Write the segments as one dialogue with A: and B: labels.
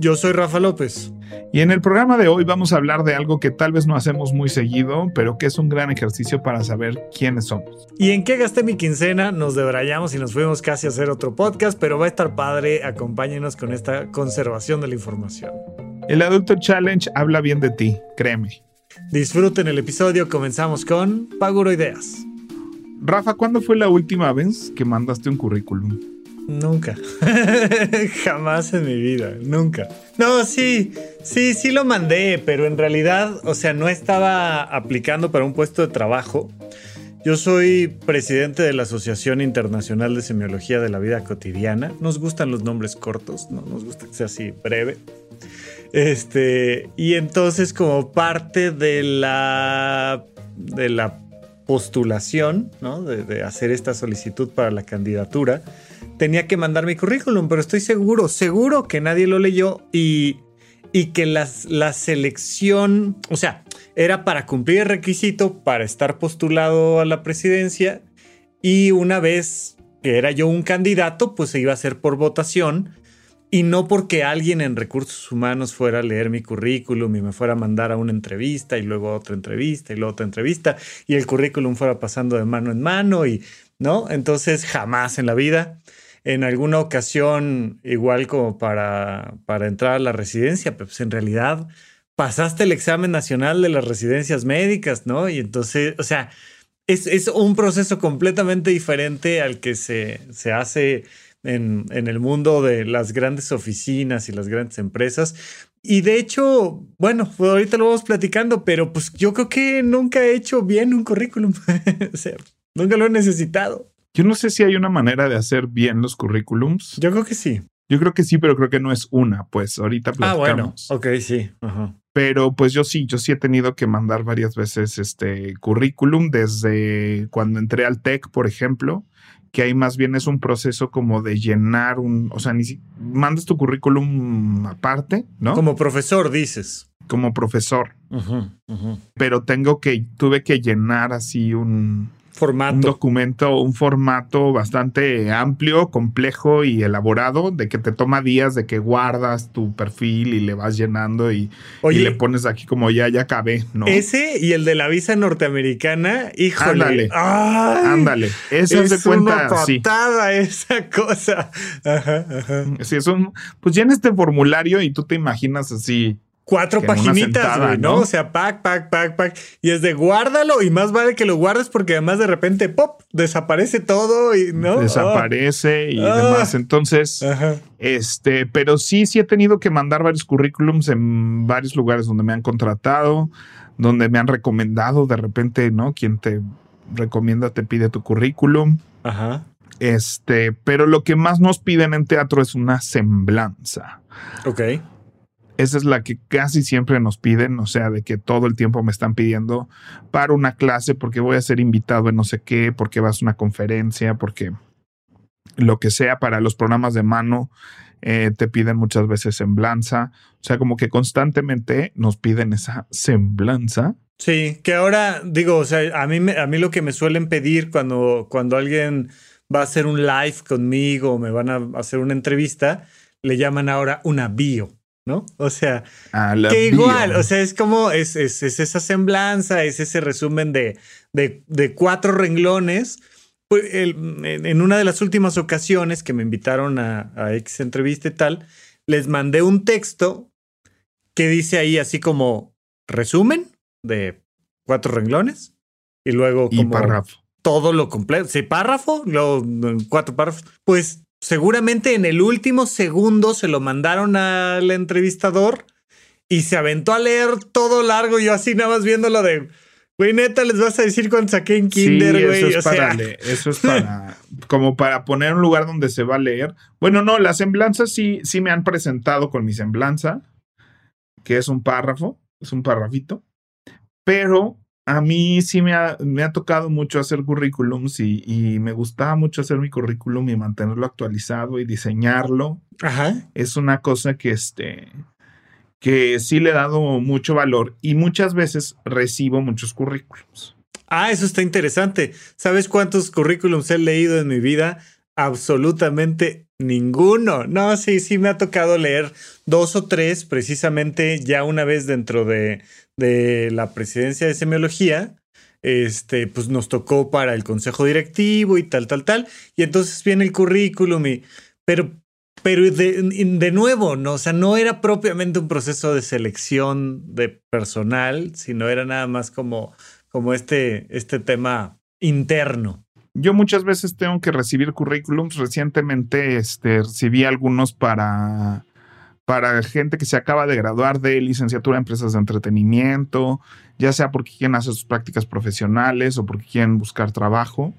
A: Yo soy Rafa López.
B: Y en el programa de hoy vamos a hablar de algo que tal vez no hacemos muy seguido, pero que es un gran ejercicio para saber quiénes somos.
A: ¿Y en qué gasté mi quincena? Nos debrayamos y nos fuimos casi a hacer otro podcast, pero va a estar padre. Acompáñenos con esta conservación de la información.
B: El Adulto Challenge habla bien de ti, créeme.
A: Disfruten el episodio, comenzamos con Paguro Ideas.
B: Rafa, ¿cuándo fue la última vez que mandaste un currículum?
A: Nunca. Jamás en mi vida. Nunca. No, sí, sí, sí lo mandé, pero en realidad, o sea, no estaba aplicando para un puesto de trabajo. Yo soy presidente de la Asociación Internacional de Semiología de la Vida Cotidiana. Nos gustan los nombres cortos, no nos gusta que sea así breve. Este, y entonces como parte de la de la postulación, ¿no? de, de hacer esta solicitud para la candidatura, tenía que mandar mi currículum, pero estoy seguro, seguro que nadie lo leyó y, y que las, la selección, o sea, era para cumplir el requisito para estar postulado a la presidencia y una vez que era yo un candidato, pues se iba a hacer por votación y no porque alguien en recursos humanos fuera a leer mi currículum y me fuera a mandar a una entrevista y luego a otra entrevista y luego otra entrevista y el currículum fuera pasando de mano en mano y no, entonces jamás en la vida en alguna ocasión, igual como para, para entrar a la residencia, pero pues en realidad pasaste el examen nacional de las residencias médicas, ¿no? Y entonces, o sea, es, es un proceso completamente diferente al que se, se hace en, en, el mundo de las grandes oficinas y las grandes empresas. Y de hecho, bueno, pues ahorita lo vamos platicando, pero pues yo creo que nunca he hecho bien un currículum. o sea, nunca lo he necesitado.
B: Yo no sé si hay una manera de hacer bien los currículums.
A: Yo creo que sí.
B: Yo creo que sí, pero creo que no es una. Pues ahorita platicamos.
A: Ah, bueno. Ok, sí.
B: Pero pues yo sí, yo sí he tenido que mandar varias veces este currículum desde cuando entré al TEC, por ejemplo, que ahí más bien es un proceso como de llenar un, o sea, ni si mandas tu currículum aparte, ¿no?
A: Como profesor, dices.
B: Como profesor. Pero tengo que, tuve que llenar así un,
A: formato.
B: Un documento, un formato bastante amplio, complejo y elaborado, de que te toma días de que guardas tu perfil y le vas llenando y, y le pones aquí como ya, ya acabé, ¿no?
A: Ese y el de la visa norteamericana, híjole.
B: Ándale. ándale. Eso es de cuenta.
A: Una esa cosa. Ajá, ajá.
B: Sí, es un. Pues llena este formulario y tú te imaginas así
A: cuatro paginitas, güey, ¿no? O sea, pack, pack, pack, pack. Y es de guárdalo y más vale que lo guardes porque además de repente, pop, desaparece todo y no.
B: Desaparece y ah. demás. Entonces, este, pero sí, sí he tenido que mandar varios currículums en varios lugares donde me han contratado, donde me han recomendado de repente, ¿no? Quien te recomienda te pide tu currículum.
A: Ajá.
B: Este, pero lo que más nos piden en teatro es una semblanza.
A: Ok
B: esa es la que casi siempre nos piden, o sea, de que todo el tiempo me están pidiendo para una clase porque voy a ser invitado en no sé qué, porque vas a una conferencia, porque lo que sea para los programas de mano. Eh, te piden muchas veces semblanza, o sea, como que constantemente nos piden esa semblanza.
A: Sí, que ahora digo, o sea, a mí, a mí lo que me suelen pedir cuando, cuando alguien va a hacer un live conmigo o me van a hacer una entrevista, le llaman ahora una bio. ¿No? O sea, que igual, o sea, es como, es, es, esa semblanza, es ese resumen de, de, cuatro renglones pues, en una de las últimas ocasiones que me invitaron a, a X entrevista y tal, les mandé un texto que dice ahí así como resumen de cuatro renglones y luego
B: y párrafo.
A: todo lo completo. Sí, párrafo, luego cuatro párrafos. Pues seguramente en el último segundo se lo mandaron al entrevistador y se aventó a leer todo largo. Yo así nada más viéndolo de, güey, neta, les vas a decir cuando saqué en Kinder, güey.
B: eso, es para eso es para, como para poner un lugar donde se va a leer. Bueno, no, las semblanzas sí, sí me han presentado con mi semblanza, que es un párrafo, es un párrafito, pero a mí sí me ha, me ha tocado mucho hacer currículums y, y, me gustaba mucho hacer mi currículum y mantenerlo actualizado y diseñarlo.
A: Ajá.
B: Es una cosa que, este, que sí le he dado mucho valor y muchas veces recibo muchos currículums.
A: Ah, eso está interesante. ¿Sabes cuántos currículums he leído en mi vida? Absolutamente ninguno. No, sí, sí me ha tocado leer dos o tres precisamente ya una vez dentro de, de la presidencia de semiología, este, pues nos tocó para el consejo directivo y tal, tal, tal. Y entonces viene el currículum y, pero, pero de, de, nuevo, no, o sea, no era propiamente un proceso de selección de personal, sino era nada más como, como este, este tema interno.
B: Yo muchas veces tengo que recibir currículums. Recientemente este, recibí algunos para para gente que se acaba de graduar de licenciatura en empresas de entretenimiento, ya sea porque quieren hacer sus prácticas profesionales o porque quieren buscar trabajo.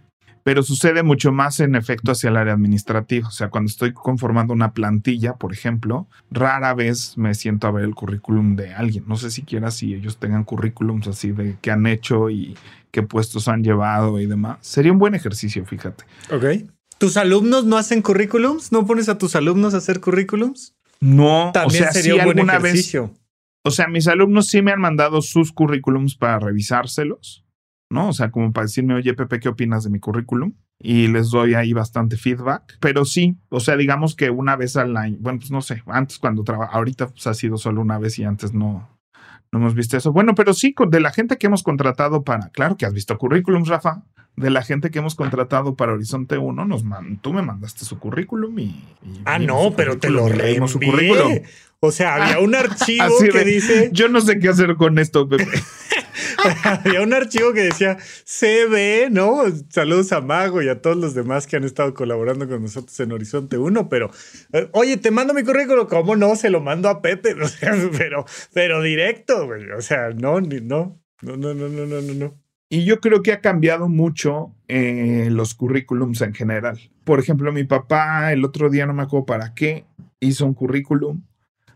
B: Pero sucede mucho más en efecto hacia el área administrativa. O sea, cuando estoy conformando una plantilla, por ejemplo, rara vez me siento a ver el currículum de alguien. No sé siquiera si ellos tengan currículums así de qué han hecho y qué puestos han llevado y demás. Sería un buen ejercicio, fíjate.
A: Ok. ¿Tus alumnos no hacen currículums? ¿No pones a tus alumnos a hacer currículums?
B: No,
A: También
B: o sea,
A: sería
B: sí
A: un buen
B: alguna
A: ejercicio.
B: vez. O sea, mis alumnos sí me han mandado sus currículums para revisárselos, ¿no? O sea, como para decirme, oye, Pepe, ¿qué opinas de mi currículum? Y les doy ahí bastante feedback. Pero sí, o sea, digamos que una vez al año, bueno, pues no sé, antes cuando trabajaba, ahorita pues, ha sido solo una vez y antes no, no hemos visto eso. Bueno, pero sí, de la gente que hemos contratado para, claro que has visto currículums, Rafa, de la gente que hemos contratado para Horizonte 1, nos man, tú me mandaste su currículum y... y
A: ah, no, pero te lo
B: leímos su
A: reenvié.
B: currículum.
A: O sea, había un archivo que dice...
B: Yo no sé qué hacer con esto, Pepe.
A: había un archivo que decía CB, ¿no? Saludos a Mago y a todos los demás que han estado colaborando con nosotros en Horizonte 1, pero eh, oye, te mando mi currículum, ¿cómo no? Se lo mando a Pepe, pero, pero directo, güey. O sea, no, ni, no, no, no, no, no, no, no.
B: Y yo creo que ha cambiado mucho eh, los currículums en general. Por ejemplo, mi papá el otro día, no me acuerdo para qué, hizo un currículum.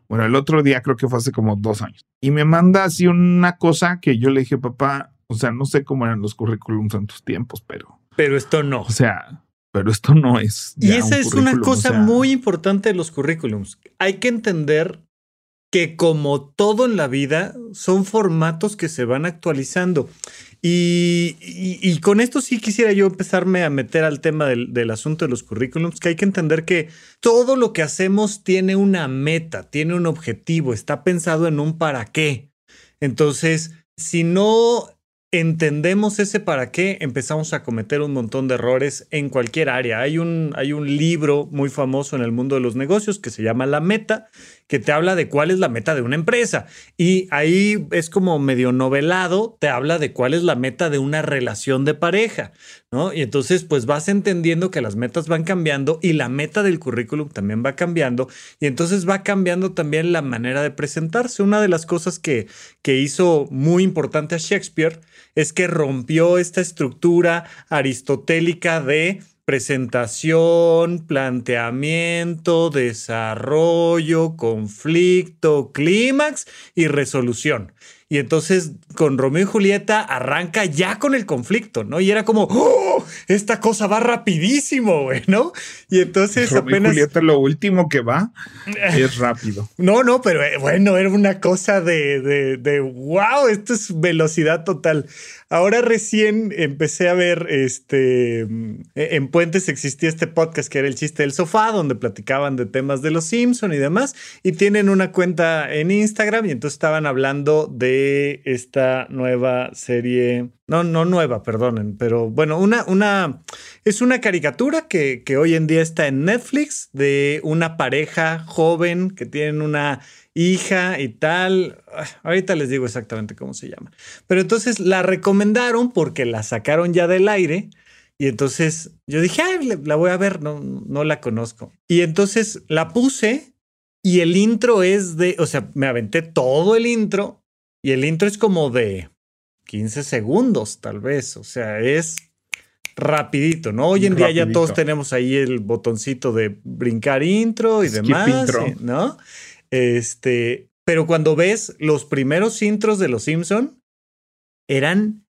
B: Bueno, el otro día creo que fue hace como dos años. Y me manda así una cosa que yo le dije, papá, o sea, no sé cómo eran los currículums en tus tiempos, pero...
A: Pero esto no.
B: O sea, pero esto no es...
A: Y esa
B: un
A: es una cosa
B: o sea,
A: muy importante de los currículums. Hay que entender que como todo en la vida, son formatos que se van actualizando. Y, con esto sí quisiera yo empezarme a meter al tema del, del asunto de los currículums, que hay que entender que todo lo que hacemos tiene una meta, tiene un objetivo, está pensado en un para qué. Entonces, si no entendemos ese para qué, empezamos a cometer un montón de errores en cualquier área. Hay un, hay un libro muy famoso en el mundo de los negocios que se llama La Meta, que te habla de cuál es la meta de una empresa. Y ahí es como medio novelado, te habla de cuál es la meta de una relación de pareja, ¿no? Y entonces pues vas entendiendo que las metas van cambiando y la meta del currículum también va cambiando y entonces va cambiando también la manera de presentarse. Una de las cosas que, que hizo muy importante a Shakespeare es que rompió esta estructura aristotélica de presentación, planteamiento, desarrollo, conflicto, clímax y resolución. Y entonces con Romeo y Julieta arranca ya con el conflicto, ¿no? Y era como, ¡oh! Esta cosa va rapidísimo, güey, ¿no? Y entonces
B: Romeo y
A: apenas...
B: Julieta, lo último que va es rápido.
A: No, no, pero eh, bueno, era una cosa de, de, de wow, esto es velocidad total. Ahora recién empecé a ver, este, mm, en Puentes existía este podcast que era el chiste del sofá, donde platicaban de temas de los Simpson y demás, y tienen una cuenta en Instagram y entonces estaban hablando de esta nueva serie. No, no nueva, perdonen, pero bueno, una, una es una caricatura que, que hoy en día está en Netflix de una pareja joven que tienen una hija y tal. Ah, ahorita les digo exactamente cómo se llama. Pero entonces la recomendaron porque la sacaron ya del aire. Y entonces yo dije, Ay, la voy a ver, no, no la conozco. Y entonces la puse y el intro es de, o sea, me aventé todo el intro y el intro es como de 15 segundos, tal vez. O sea, es rapidito, ¿no? Hoy en día ya todos tenemos ahí el botoncito de brincar intro y demás, ¿no? Este, pero cuando ves los primeros intros de Los Simpson, eran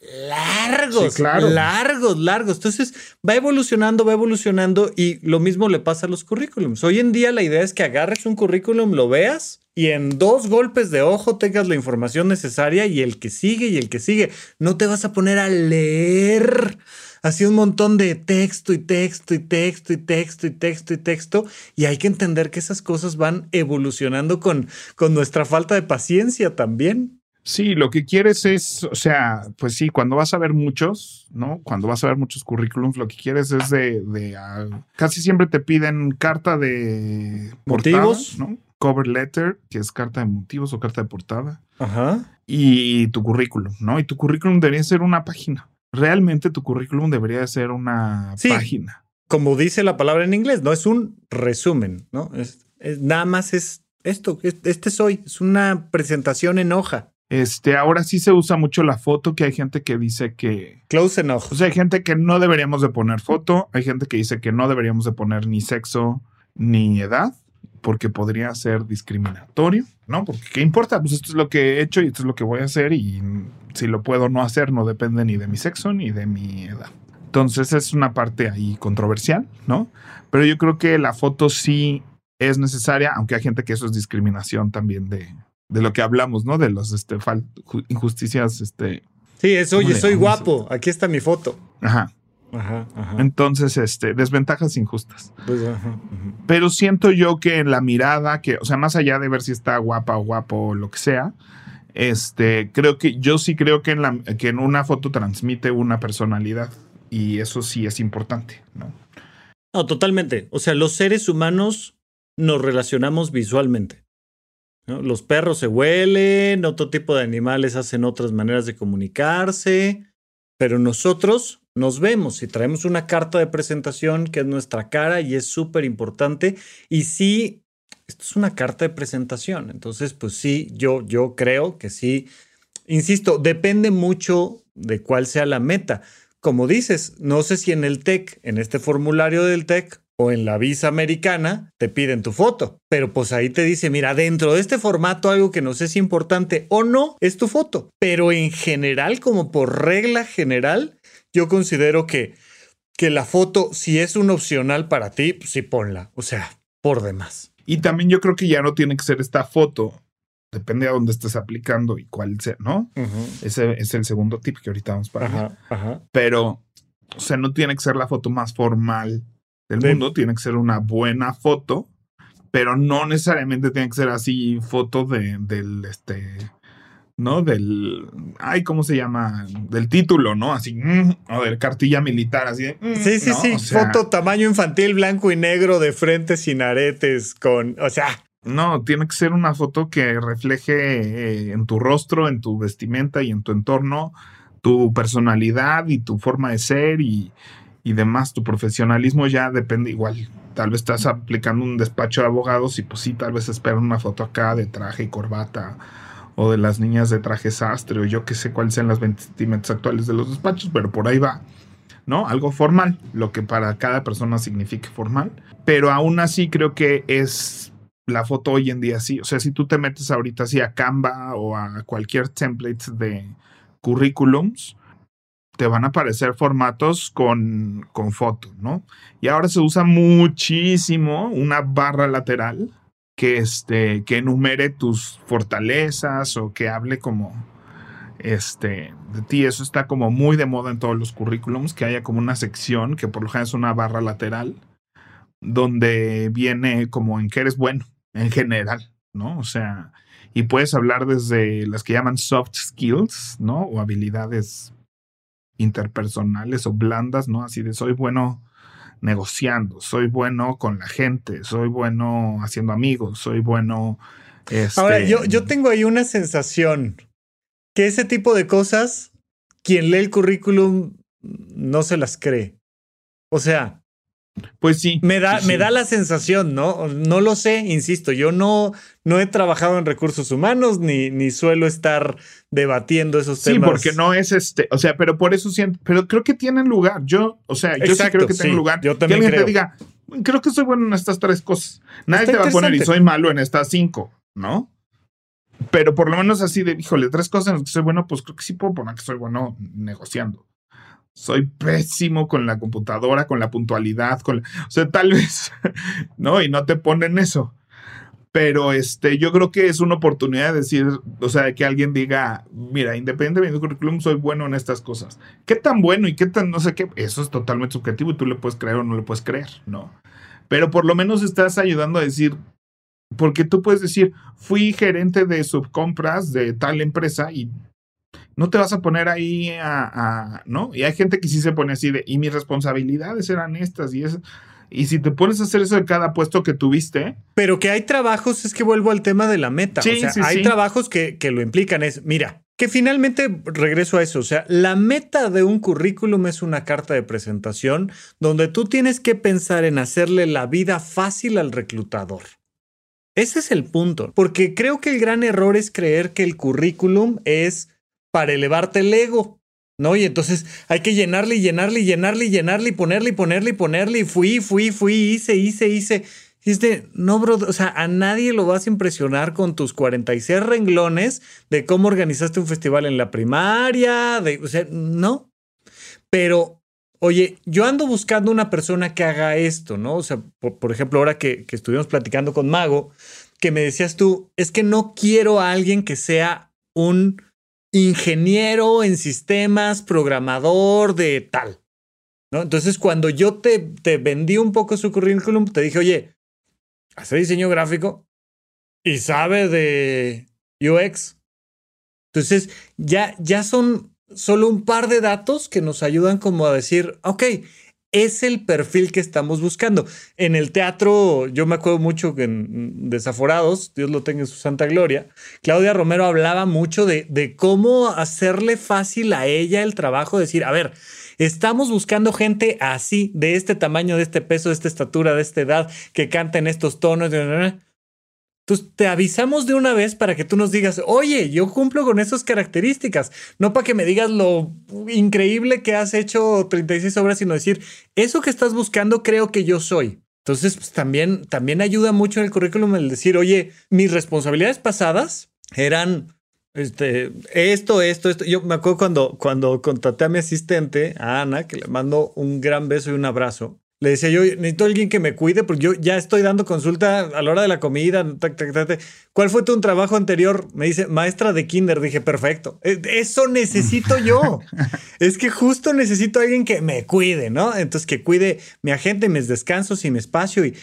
A: largos, largos, largos. Entonces va evolucionando, va evolucionando y lo mismo le pasa a los currículums. Hoy en día la idea es que agarres un currículum, lo veas y en dos golpes de ojo tengas la información necesaria y el que sigue y el que sigue. No te vas a poner a leer así un montón de texto y texto y texto y texto y texto y texto. Y hay que entender que esas cosas van evolucionando con, con nuestra falta de paciencia también.
B: Sí, lo que quieres es, o sea, pues sí, cuando vas a ver muchos, ¿no? Cuando vas a ver muchos currículums, lo que quieres es de, de uh, casi siempre te piden carta de
A: motivos,
B: ¿no? Cover letter, que es carta de motivos o carta de portada.
A: Ajá.
B: Y tu currículum, ¿no? Y tu currículum debería ser una página realmente tu currículum debería ser una página.
A: Como dice la palabra en inglés, no es un resumen, ¿no? Es, nada más es esto, este soy, es una presentación en hoja.
B: Este, ahora sí se usa mucho la foto, que hay gente que dice que...
A: Close enough.
B: O sea, hay gente que no deberíamos de poner foto, hay gente que dice que no deberíamos de poner ni sexo ni edad, porque podría ser discriminatorio, ¿no? Porque ¿qué importa? Pues esto es lo que he hecho y esto es lo que voy a hacer y si lo puedo no hacer no depende ni de mi sexo ni de mi edad. Entonces es una parte ahí controversial, ¿no? Pero yo creo que la foto sí es necesaria, aunque hay gente que eso es discriminación también de, de lo que hablamos, ¿no? De los este, injusticias. Este,
A: sí, es, oye, soy guapo, aquí está mi foto.
B: Ajá. Ajá, ajá. Entonces, este, desventajas injustas. Pues, Pero siento yo que en la mirada, que, o sea, más allá de ver si está guapa o guapo o lo que sea, este, creo que yo sí creo que en, la, que en una foto transmite una personalidad y eso sí es importante, ¿no?
A: No, totalmente. O sea, los seres humanos nos relacionamos visualmente. Los perros se huelen, otro tipo de animales hacen otras maneras de comunicarse, pero nosotros nos vemos y traemos una carta de presentación que es nuestra cara y es súper importante. Y sí esto es una carta de presentación. Entonces, pues sí, yo, yo creo que sí. Insisto, depende mucho de cuál sea la meta. Como dices, no sé si en el TEC, en este formulario del TEC o en la visa americana, te piden tu foto. Pero pues ahí te dice, mira, dentro de este formato algo que no sé si es importante o no, es tu foto. Pero en general, como por regla general, yo considero que, que la foto, si es un opcional para ti, pues sí ponla. O sea, por demás.
B: Y también yo creo que ya no tiene que ser esta foto. Depende a dónde estés aplicando y cuál sea, ¿no? Ese es el segundo tip que ahorita vamos para
A: ajá,
B: Pero, o sea, no tiene que ser la foto más formal del mundo, tiene que ser una buena foto, pero no necesariamente tiene que ser así foto de, del, este, ¿no? Del, ay, ¿cómo se llama? Del título, ¿no? Así, mm, o del cartilla militar, así de,
A: mm, Sí, sí, sí, foto tamaño infantil, blanco y negro, de frente sin aretes, con, o sea...
B: No, tiene que ser una foto que refleje eh, en tu rostro, en tu vestimenta y en tu entorno tu personalidad y tu forma de ser y, y demás. Tu profesionalismo ya depende igual. Tal vez estás aplicando un despacho de abogados y pues sí, tal vez esperan una foto acá de traje y corbata o de las niñas de traje sastre, o yo que sé cuáles sean las vestimentas actuales de los despachos, pero por ahí va, ¿no? Algo formal, lo que para cada persona signifique formal, pero aún así creo que es la foto hoy en día sí, o sea, si tú te metes ahorita así a Canva o a cualquier template de currículums, te van a aparecer formatos con, con foto, ¿no? Y ahora se usa muchísimo una barra lateral que, este, que enumere tus fortalezas o que hable como este, de ti. Eso está como muy de moda en todos los currículums, que haya como una sección que por lo general es una barra lateral, donde viene como en que eres bueno, en general, ¿no? O sea, y puedes hablar desde las que llaman soft skills, ¿no? O habilidades interpersonales o blandas, ¿no? Así de soy bueno negociando, soy bueno con la gente, soy bueno haciendo amigos, soy bueno... Este...
A: Ahora, yo, yo tengo ahí una sensación que ese tipo de cosas, quien lee el currículum no se las cree. O sea,
B: pues sí.
A: Me da,
B: sí,
A: me
B: sí.
A: da la sensación, ¿no? No lo sé, insisto, yo no, no he trabajado en recursos humanos ni, ni suelo estar debatiendo esos
B: Sí,
A: temas.
B: porque no es este, o sea, pero por eso siento, pero creo que tienen lugar. Yo, o sea, yo sí creo que tienen
A: sí,
B: lugar.
A: yo
B: que
A: también
B: alguien
A: creo.
B: te diga, creo que soy bueno en estas tres cosas. Nadie
A: Está
B: te va a poner y soy malo en estas cinco, ¿no? Pero por lo menos así de, híjole, tres cosas en las que soy bueno, pues creo que sí puedo poner que soy bueno negociando. Soy pésimo con la computadora, con la puntualidad, con o sea, tal vez, ¿no? Y no te ponen eso. Pero este, yo creo que es una oportunidad de decir, o sea, de que alguien diga, mira, independientemente de mi currículum, soy bueno en estas cosas. ¿Qué tan bueno y qué tan no sé qué? Eso es totalmente subjetivo y tú le puedes creer o no le puedes creer, ¿no? Pero por lo menos estás ayudando a decir, porque tú puedes decir, fui gerente de subcompras de tal empresa y no te vas a poner ahí a, a- ¿no? Y hay gente que sí se pone así de, y mis responsabilidades eran estas y es Y si te pones a hacer eso de cada puesto que tuviste,
A: Pero que hay trabajos, es que vuelvo al tema de la meta.
B: Sí,
A: o sea,
B: sí,
A: hay
B: sí.
A: trabajos que, que lo implican. Es, mira, que finalmente regreso a eso. O sea, la meta de un currículum es una carta de presentación donde tú tienes que pensar en hacerle la vida fácil al reclutador. Ese es el punto. Porque creo que el gran error es creer que el currículum es para elevarte el ego. ¿No? Y entonces hay que llenarle y llenarle y llenarle y llenarle y ponerle y ponerle y ponerle y fui, fui, fui, hice, hice, hice. Y no, bro, o sea, a nadie lo vas a impresionar con tus 46 renglones de cómo organizaste un festival en la primaria, de, o sea, no. Pero, oye, yo ando buscando una persona que haga esto, ¿no? O sea, por, por ejemplo, ahora que, que estuvimos platicando con Mago, que me decías tú, es que no quiero a alguien que sea un ingeniero en sistemas, programador de tal. ¿no? Entonces, cuando yo te, te vendí un poco su currículum, te dije, oye, hace diseño gráfico y sabe de UX. Entonces, ya, ya son solo un par de datos que nos ayudan como a decir, ok, es el perfil que estamos buscando. En el teatro, yo me acuerdo mucho que en Desaforados, Dios lo tenga en su santa gloria, Claudia Romero hablaba mucho de, de cómo hacerle fácil a ella el trabajo, decir, a ver, estamos buscando gente así, de este tamaño, de este peso, de esta estatura, de esta edad, que canta en estos tonos. de- Entonces te avisamos de una vez para que tú nos digas, oye, yo cumplo con esas características, no para que me digas lo increíble que has hecho 36 obras, sino decir, eso que estás buscando creo que yo soy. Entonces, pues, también, también ayuda mucho en el currículum el decir, oye, mis responsabilidades pasadas eran este, esto, esto, esto. Yo me acuerdo cuando, cuando contraté a mi asistente, a Ana, que le mando un gran beso y un abrazo. Le decía yo, necesito alguien que me cuide porque yo ya estoy dando consulta a la hora de la comida. tac, tac, tac, tac. ¿Cuál fue tu trabajo anterior? Me dice, maestra de kinder. Dije, perfecto. Eh, Eso necesito yo. es que justo necesito a alguien que me cuide, ¿no? Entonces, que cuide mi agente, mis descansos y mi espacio. Y,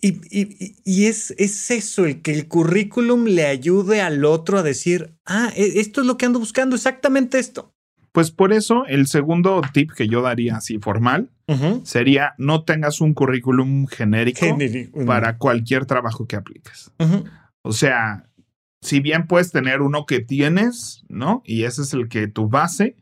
A: y, y- y es, es eso, el que el currículum le ayude al otro a decir, ah, e- esto es lo que ando buscando, exactamente esto.
B: Pues por eso el segundo tip que yo daría así formal sería no tengas un currículum genérico para cualquier trabajo que apliques. O sea, si bien puedes tener uno que tienes, ¿no? Y ese es el que tu base,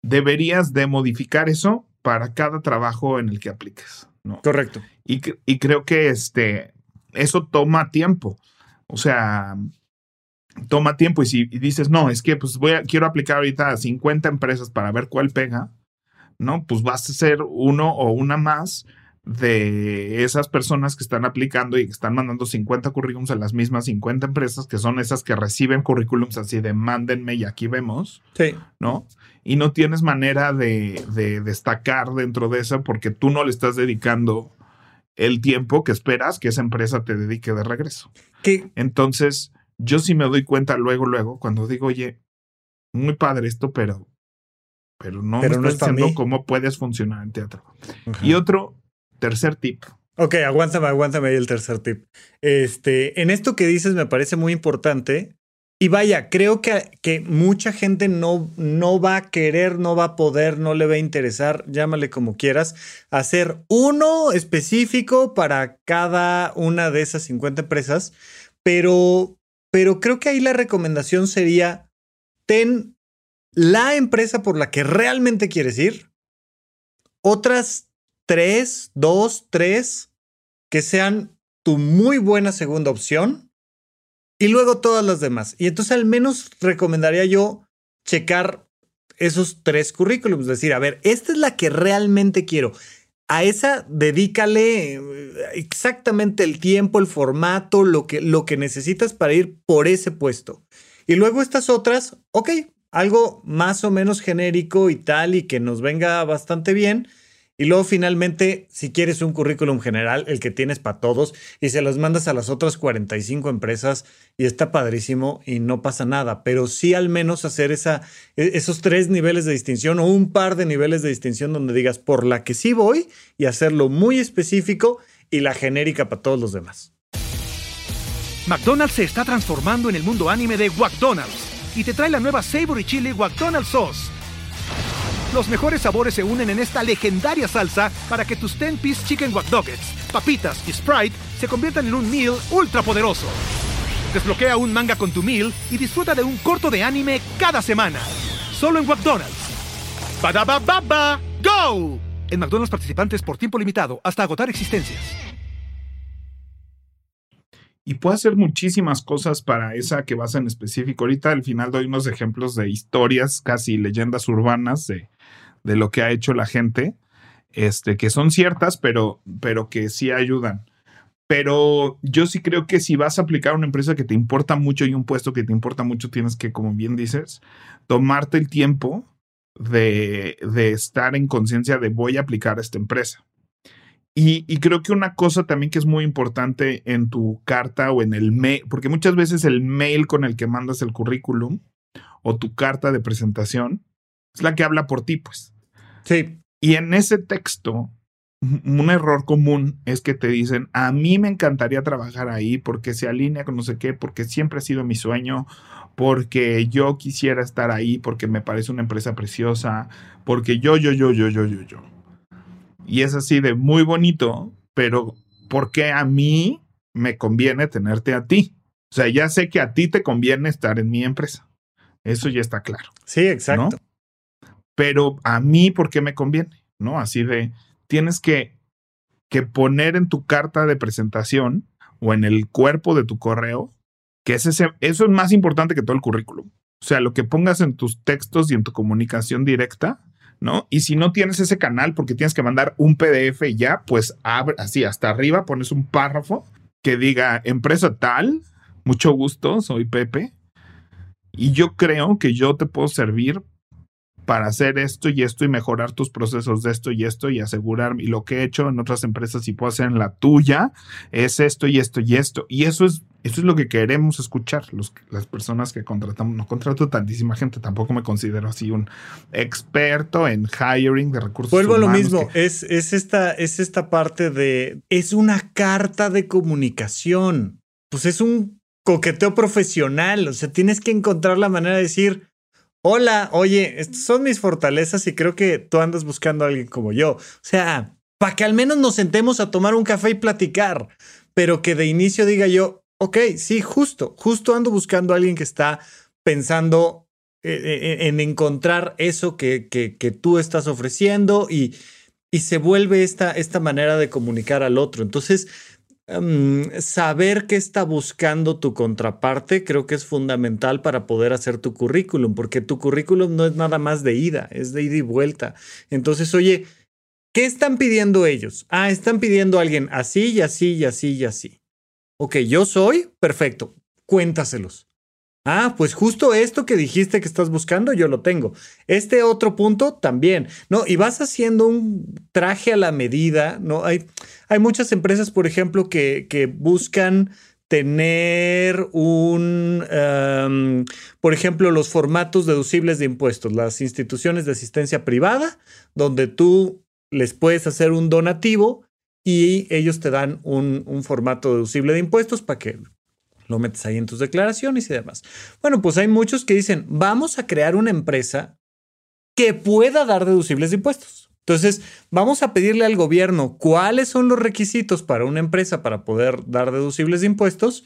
B: deberías de modificar eso para cada trabajo en el que apliques, ¿no?
A: Correcto.
B: Y, y creo que este, eso toma tiempo. O sea, toma tiempo. Y si y dices, no, es que pues voy a, quiero aplicar ahorita a 50 empresas para ver cuál pega, ¿no? Pues vas a ser uno o una más de esas personas que están aplicando y que están mandando 50 currículums a las mismas 50 empresas, que son esas que reciben currículums así de mándenme y aquí vemos.
A: Sí.
B: ¿no? Y no tienes manera de, de destacar dentro de eso porque tú no le estás dedicando el tiempo que esperas que esa empresa te dedique de regreso.
A: Que,
B: Entonces, yo sí me doy cuenta luego, luego, cuando digo, oye, muy padre esto, pero, pero no
A: Pero
B: me
A: no
B: estás diciendo cómo puedes funcionar en teatro. Y otro, tercer tip,
A: Ok, aguántame, aguántame ahí el tercer tip. Este, en esto que dices me parece muy importante. Y vaya, creo que, que mucha gente no, no va a querer, no va a poder, no le va a interesar, llámale como quieras, hacer uno específico para cada una de esas 50 empresas, pero, pero creo que ahí la recomendación sería, ten la empresa por la que realmente quieres ir, otras tres, dos, tres, que sean tu muy buena segunda opción y luego todas las demás. Y entonces al menos recomendaría yo checar esos tres currículums, decir, a ver, esta es la que realmente quiero. A esa dedícale eh, exactamente el tiempo, el formato, lo que, lo que necesitas para ir por ese puesto. Y luego estas otras, ok, algo más o menos genérico y tal y que nos venga bastante bien. Y luego finalmente, si quieres un currículum general, el que tienes para todos, y se los mandas a las otras 45 empresas y está padrísimo y no pasa nada, pero sí al menos hacer e, esos tres niveles de distinción o un par de niveles de distinción donde digas por la que sí voy y hacerlo muy específico y la genérica para todos los demás.
C: McDonald's se está transformando en el mundo anime de McDonald's y te trae la nueva Savory Chili McDonald's Sauce. Los mejores sabores se unen en esta legendaria salsa para que tus 10-piece chicken wack papitas y Sprite se conviertan en un meal ultra poderoso. Desbloquea un manga con tu meal y disfruta de un corto de anime cada semana. Solo en McDonald's. baba ¡Go! En McDonald's participantes por tiempo limitado hasta agotar existencias
B: y puede hacer muchísimas cosas para esa que vas en específico. Ahorita al final doy unos ejemplos de historias, casi leyendas urbanas de, de lo que ha hecho la gente, este, que son ciertas, pero, pero que sí ayudan. Pero yo sí creo que si vas a aplicar a una empresa que te importa mucho y un puesto que te importa mucho, tienes que, como bien dices, tomarte el tiempo de, de estar en conciencia de voy a aplicar a esta empresa. Y, creo que una cosa también que es muy importante en tu carta o en el mail, porque muchas veces el mail con el que mandas el currículum o tu carta de presentación es la que habla por ti, pues.
A: Sí.
B: Y en ese texto, un error común es que te dicen, a mí me encantaría trabajar ahí porque se alinea con no sé qué, porque siempre ha sido mi sueño, porque yo quisiera estar ahí, porque me parece una empresa preciosa, porque yo, yo, yo, yo, yo, yo, yo. Y es así de muy bonito, pero ¿por qué a mí me conviene tenerte a ti? O sea, ya sé que a ti te conviene estar en mi empresa. Eso ya está claro.
A: Sí, exacto.
B: Pero a mí, ¿por qué me conviene? ¿No? Así de, tienes que, que poner en tu carta de presentación o en el cuerpo de tu correo que ese, eso es más importante que todo el currículum. O sea, lo que pongas en tus textos y en tu comunicación directa ¿no? Y si no tienes ese canal porque tienes que mandar un PDF ya, pues abre así hasta arriba pones un párrafo que diga empresa tal, mucho gusto, soy Pepe. Y yo creo que yo te puedo servir para hacer esto y esto y mejorar tus procesos de esto y esto y asegurar y lo que he hecho en otras empresas y puedo hacer en la tuya es esto y esto y esto. Y eso es eso es lo que queremos escuchar los, las personas que contratamos. No contrato tantísima gente tampoco me considero así un experto en hiring de recursos
A: vuelvo a lo mismo es, es esta es esta parte de es una carta de comunicación. Pues es un coqueteo profesional o sea tienes que encontrar la manera de decir hola, oye, estas son mis fortalezas y creo que tú andas buscando a alguien como yo. O sea, para que al menos nos sentemos a tomar un café y platicar, pero que de inicio diga yo, ok, sí, justo, justo ando buscando a alguien que está pensando eh, eh, en encontrar eso que, que, que tú estás ofreciendo y, y se vuelve esta, esta manera de comunicar al otro. Entonces, Em, saber qué está buscando tu contraparte creo que es fundamental para poder hacer tu currículum, porque tu currículum no es nada más de ida, es de ida y vuelta. Entonces, oye, ¿qué están pidiendo ellos? Ah, están pidiendo a alguien así y así y así y así. Ok, yo soy, perfecto, cuéntaselos. Ah, pues justo esto que dijiste que estás buscando, yo lo tengo. Este otro punto también, ¿no? Y vas haciendo un traje a la medida, ¿no? Hay, hay muchas empresas, por ejemplo, que, que buscan tener un, em, por ejemplo, los formatos deducibles de impuestos, las instituciones de asistencia privada, donde tú les puedes hacer un donativo y ellos te dan un, un formato deducible de impuestos para que lo metes ahí en tus declaraciones y demás. Bueno, pues hay muchos que dicen, vamos a crear una empresa que pueda dar deducibles de impuestos. Entonces, vamos a pedirle al gobierno cuáles son los requisitos para una empresa para poder dar deducibles de impuestos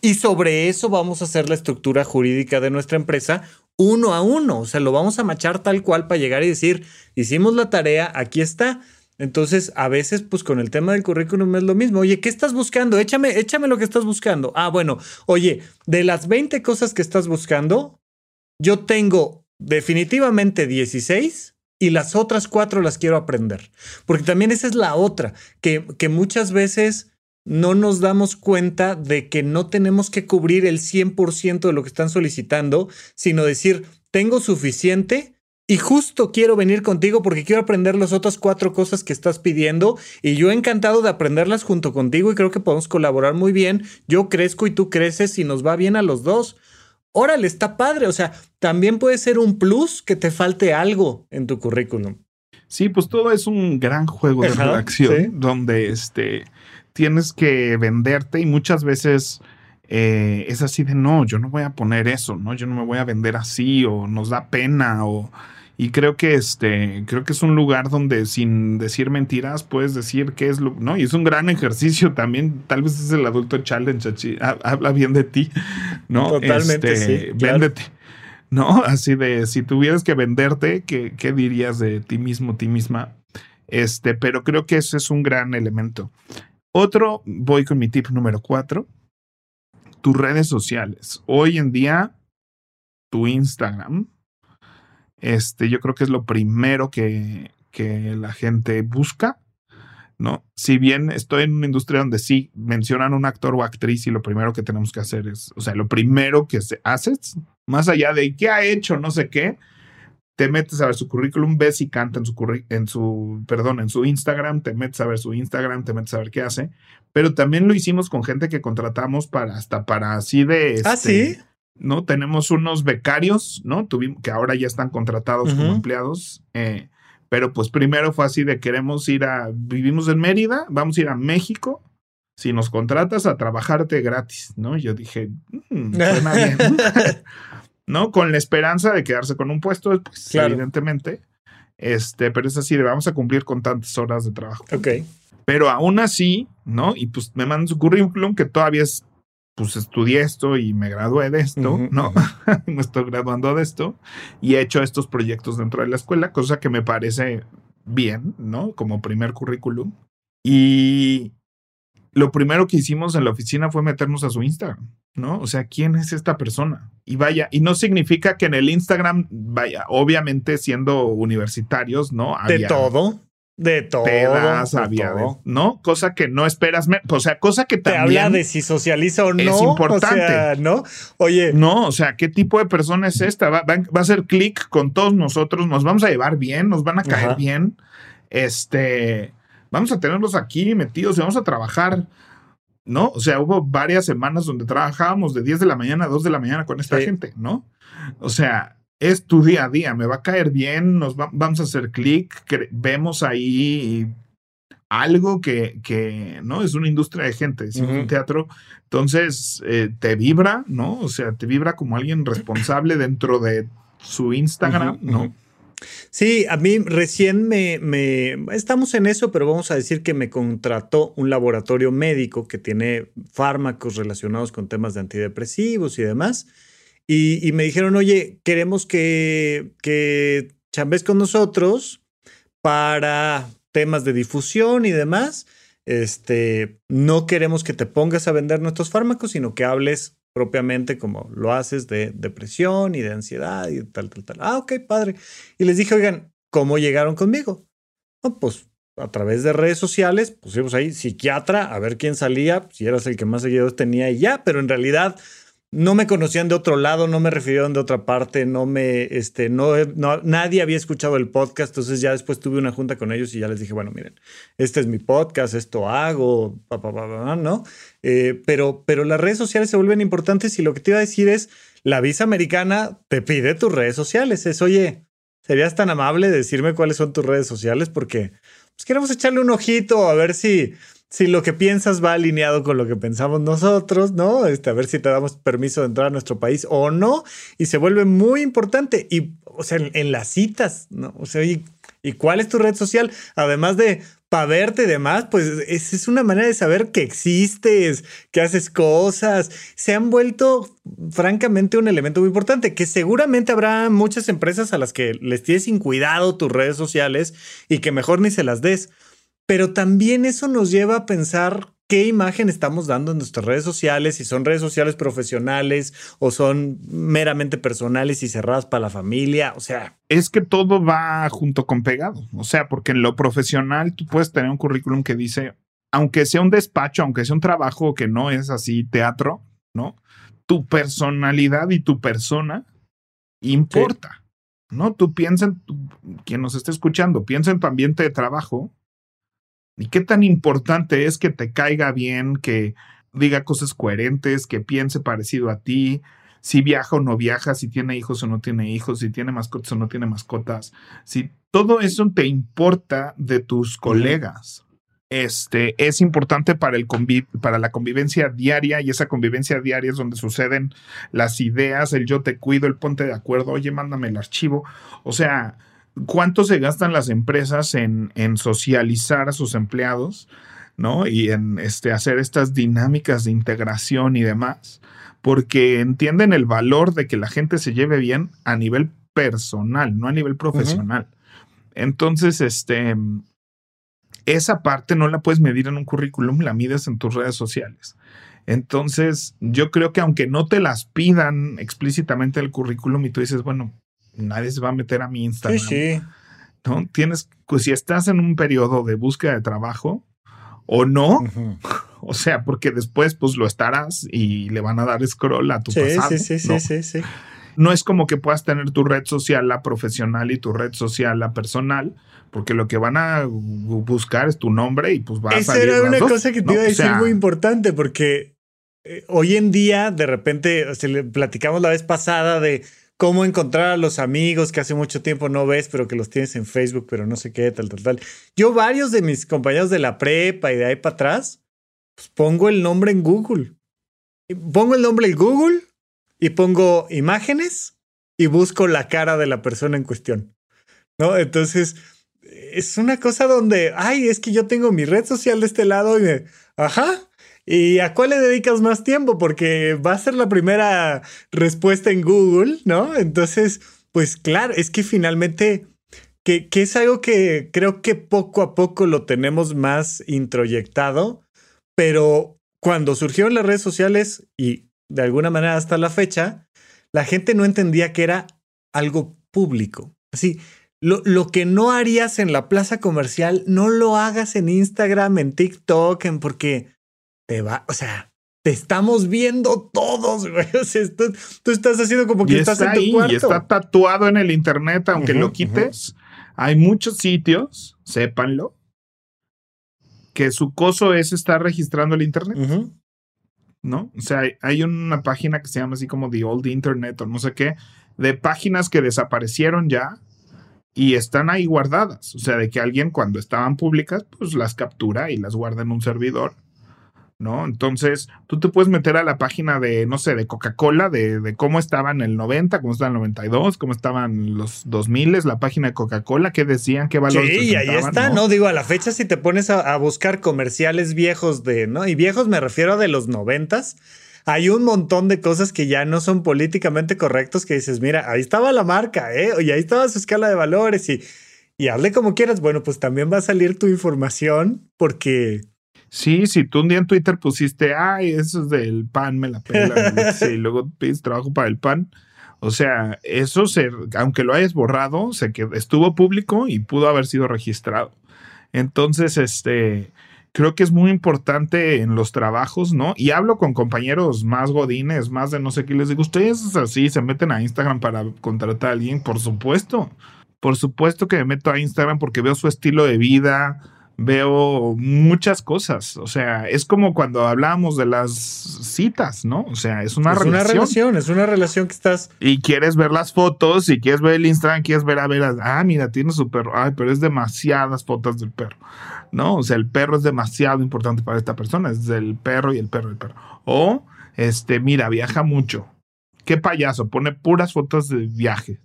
A: y sobre eso vamos a hacer la estructura jurídica de nuestra empresa uno a uno. O sea, lo vamos a machar tal cual para llegar y decir, hicimos la tarea, aquí está. Entonces, a veces, pues con el tema del currículum es lo mismo. Oye, ¿qué estás buscando? Échame, échame lo que estás buscando. Ah, bueno, oye, de las 20 cosas que estás buscando, yo tengo definitivamente 16 y las otras cuatro las quiero aprender. Porque también esa es la otra, que, que muchas veces no nos damos cuenta de que no tenemos que cubrir el 100% de lo que están solicitando, sino decir, tengo suficiente y justo quiero venir contigo porque quiero aprender las otras cuatro cosas que estás pidiendo y yo he encantado de aprenderlas junto contigo y creo que podemos colaborar muy bien. Yo crezco y tú creces y nos va bien a los dos. Órale, está padre. O sea, también puede ser un plus que te falte algo en tu currículum.
B: Sí, pues todo es un gran juego de redacción donde este, tienes que venderte y muchas veces eh, es así de no, yo no voy a poner eso, no, yo no me voy a vender así o nos da pena o y creo que este, creo que es un lugar donde sin decir mentiras puedes decir qué es lo, ¿no? Y es un gran ejercicio también. Tal vez es el adulto challenge, habla bien de ti, ¿no?
A: Totalmente, este,
B: sí. Véndete. ¿No? Así de, si tuvieras que venderte, ¿qué, ¿qué dirías de ti mismo, ti misma? Este, pero creo que ese es un gran elemento. Otro, voy con mi tip número cuatro, tus redes sociales. Hoy en día, tu Instagram, este, yo creo que es lo primero que, que la gente busca, ¿no? Si bien estoy en una industria donde sí mencionan un actor o actriz y lo primero que tenemos que hacer es, o sea, lo primero que se haces, más allá de qué ha hecho, no sé qué, te metes a ver su currículum, ves y canta en su, en su, perdón, en su Instagram, te metes a ver su Instagram, te metes a ver qué hace, pero también lo hicimos con gente que contratamos para, hasta para así de...
A: ah,
B: este,
A: sí.
B: ¿No? Tenemos unos becarios, ¿no? Tuvimos, que ahora ya están contratados como empleados, eh, pero pues primero fue así de queremos ir a, vivimos en Mérida, vamos a ir a México, si nos contratas a trabajarte gratis, ¿no? Yo dije, mm, suena bien, ¿no? Con la esperanza de quedarse con un puesto, pues, evidentemente, este, pero es así de vamos a cumplir con tantas horas de trabajo.
A: Ok.
B: Pero aún así, ¿no? Y pues me mandan su currículum que todavía es pues estudié esto y me gradué de esto, ¿no? me estoy graduando de esto y he hecho estos proyectos dentro de la escuela, cosa que me parece bien, ¿no? Como primer currículum. Y lo primero que hicimos en la oficina fue meternos a su Instagram, ¿no? O sea, ¿quién es esta persona? Y vaya, y no significa que en el Instagram, vaya, obviamente siendo universitarios, ¿no?
A: de todo. De todo.
B: Pedas, había, ¿no? Cosa que no esperas, o sea, cosa que también.
A: Te habla de si socializa o no.
B: Es importante.
A: O sea, ¿no? Oye.
B: No, o sea, ¿qué tipo de persona es esta? Va, a hacer clic con todos nosotros, nos vamos a llevar bien, nos van a caer bien. Este, vamos a tenerlos aquí metidos y vamos a trabajar. ¿No? O sea, hubo varias semanas donde trabajábamos de 10 de la mañana a 2 de la mañana con esta gente, ¿no? O sea, es tu día a día, me va a caer bien, nos vamos a hacer clic, vemos ahí algo que, que, ¿no? Es una industria de gente, es un teatro, entonces eh, te vibra, ¿no? O sea, te vibra como alguien responsable dentro de su Instagram, ¿no?
A: Sí, a mí recién me, me, estamos en eso, pero vamos a decir que me contrató un laboratorio médico que tiene fármacos relacionados con temas de antidepresivos y demás. Y, me dijeron, oye, queremos que, que chambes con nosotros para temas de difusión y demás. Este, no queremos que te pongas a vender nuestros fármacos, sino que hables propiamente como lo haces de depresión y de ansiedad y tal, tal, tal. Ah, ok, padre. Y les dije, oigan, ¿cómo llegaron conmigo? pues a través de redes sociales, pusimos ahí psiquiatra, a ver quién salía, si eras el que más seguidores tenía y ya, pero en realidad no me conocían de otro lado, no me refirieron de otra parte, no me, este, no, nadie había escuchado el podcast, entonces ya después tuve una junta con ellos y ya les dije, bueno, miren, este es mi podcast, esto hago, ¿no? Eh, pero, pero las redes sociales se vuelven importantes y lo que te iba a decir es, la visa americana te pide tus redes sociales, es, oye, ¿serías tan amable de decirme cuáles son tus redes sociales? Porque pues queremos echarle un ojito a ver si, si lo que piensas va alineado con lo que pensamos nosotros, ¿no? Este, a ver si te damos permiso de entrar a nuestro país o no. Y se vuelve muy importante. Y, o sea, en, las citas, ¿no? O sea, ¿y, ¿y cuál es tu red social? Además de para verte y demás, pues es, es, una manera de saber que existes, que haces cosas. Se han vuelto, francamente, un elemento muy importante, que seguramente habrá muchas empresas a las que les tienes sin cuidado tus redes sociales y que mejor ni se las des. Pero también eso nos lleva a pensar qué imagen estamos dando en nuestras redes sociales, si son redes sociales profesionales o son meramente personales y cerradas para la familia, o sea.
B: Es que todo va junto con pegado, o sea, porque en lo profesional tú puedes tener un currículum que dice, aunque sea un despacho, aunque sea un trabajo que no es así teatro, ¿no? Tu personalidad y tu persona importa, ¿no? Tú piensa, quien nos esté escuchando, piensa en tu ambiente de trabajo ¿Y qué tan importante es que te caiga bien, que diga cosas coherentes, que piense parecido a ti, si viaja o no viaja, si tiene hijos o no tiene hijos, si tiene mascotas o no tiene mascotas, si todo eso te importa de tus colegas. Este es importante para, el para la convivencia diaria y esa convivencia diaria es donde suceden las ideas, el yo te cuido, el ponte de acuerdo, oye, mándame el archivo. O sea, cuánto se gastan las empresas en, en socializar a sus empleados, ¿no? Y en este, hacer estas dinámicas de integración y demás, porque entienden el valor de que la gente se lleve bien a nivel personal, no a nivel profesional. Entonces, este, esa parte no la puedes medir en un currículum, la mides en tus redes sociales. Entonces, yo creo que aunque no te las pidan explícitamente el currículum y tú dices, bueno, nadie se va a meter a mi Instagram. Sí, sí. ¿no? Tienes, pues si estás en un periodo de búsqueda de trabajo o no, o sea, porque después pues lo estarás y le van a dar scroll a tu pasado. Sí, sí, sí, sí, sí. No es como que puedas tener tu red social, la profesional, y tu red social, la personal, porque lo que van a buscar es tu nombre y pues va a salir.
A: Esa era una cosa que te iba a decir muy importante, porque eh, hoy en día, de repente, o le platicamos la vez pasada de cómo encontrar a los amigos que hace mucho tiempo no ves, pero que los tienes en Facebook, pero no sé qué, tal, tal, tal. Yo varios de mis compañeros de la prepa y de ahí para atrás, pues pongo el nombre en Google. Pongo el nombre en Google y pongo imágenes y busco la cara de la persona en cuestión. ¿No? Entonces, es una cosa donde, ay, es que yo tengo mi red social de este lado y me, ajá, ¿Y a cuál le dedicas más tiempo? Porque va a ser la primera respuesta en Google, ¿no? Entonces, pues claro, es que finalmente, que, es algo que creo que poco a poco lo tenemos más introyectado, pero cuando surgieron las redes sociales y de alguna manera hasta la fecha, la gente no entendía que era algo público. Así, lo, lo, que no harías en la plaza comercial, no lo hagas en Instagram, en TikTok, en porque te va, o sea, te estamos viendo todos, güey. O sea, tú, estás haciendo como que estás en tu cuarto.
B: Y está tatuado en el internet, aunque lo quites. Hay muchos sitios, sépanlo, que su coso es estar registrando el internet. ¿No? O sea, hay, una página que se llama así como The Old Internet o no sé qué, de páginas que desaparecieron ya y están ahí guardadas. O sea, de que alguien cuando estaban públicas, pues las captura y las guarda en un servidor ¿no? Entonces, tú te puedes meter a la página de, no sé, de Coca-Cola, de, cómo estaban en el 90, cómo estaban en el 92, cómo estaban los 2000, la página de Coca-Cola, qué decían, qué valores
A: Sí, y ahí está, ¿no? Digo, a la fecha si te pones a, buscar comerciales viejos de, ¿no? Y viejos me refiero a de los 90 hay un montón de cosas que ya no son políticamente correctos que dices, mira, ahí estaba la marca, ¿eh? Y ahí estaba su escala de valores y, y hazle como quieras. Bueno, pues también va a salir tu información porque
B: Sí, si tú un día en Twitter pusiste, ay, eso es del pan, me la pela, y luego pides trabajo para el pan. O sea, eso se, aunque lo hayas borrado, se que estuvo público y pudo haber sido registrado. Entonces, este, creo que es muy importante en los trabajos, ¿no? Y hablo con compañeros más godines, más de no sé qué, les digo, ustedes así se meten a Instagram para contratar a alguien, por supuesto. Por supuesto que me meto a Instagram porque veo su estilo de vida, veo muchas cosas. O sea, es como cuando hablábamos de las citas, ¿no? O sea, es una
A: es
B: relación.
A: una relación, es una relación que estás.
B: Y quieres ver las fotos, y quieres ver el Instagram, quieres ver a ver, ah, mira, tiene su perro. Ay, pero es demasiadas fotos del perro, ¿no? O sea, el perro es demasiado importante para esta persona, es del perro y el perro y el perro. O, este, mira, viaja mucho. Qué payaso, pone puras fotos de viajes.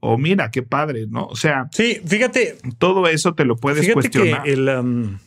B: O mira, qué padre, ¿no? O sea,
A: Sí, fíjate,
B: todo eso te lo puedes
A: Fíjate
B: cuestionar.
A: que el, um,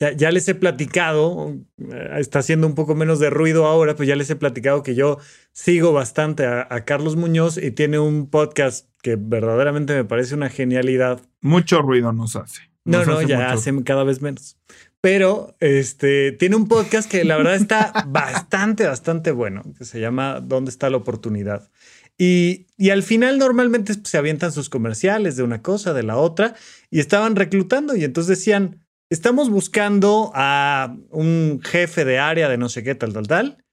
A: ya, ya les he platicado, eh, está haciendo un poco menos de ruido ahora, pues ya les he platicado que yo sigo bastante a, a Carlos Muñoz y tiene un podcast que verdaderamente me parece una genialidad.
B: Mucho ruido nos hace.
A: No,
B: Nos
A: no,
B: hace
A: ya
B: mucho-
A: hace cada vez menos. Pero este tiene un podcast que la verdad está bastante, bastante bueno, que se llama ¿Dónde está la oportunidad? Y, al final normalmente pues, se avientan sus comerciales de una cosa, de la otra, y estaban reclutando y entonces decían, estamos buscando a un jefe de área de no sé qué, tal, tal, tal.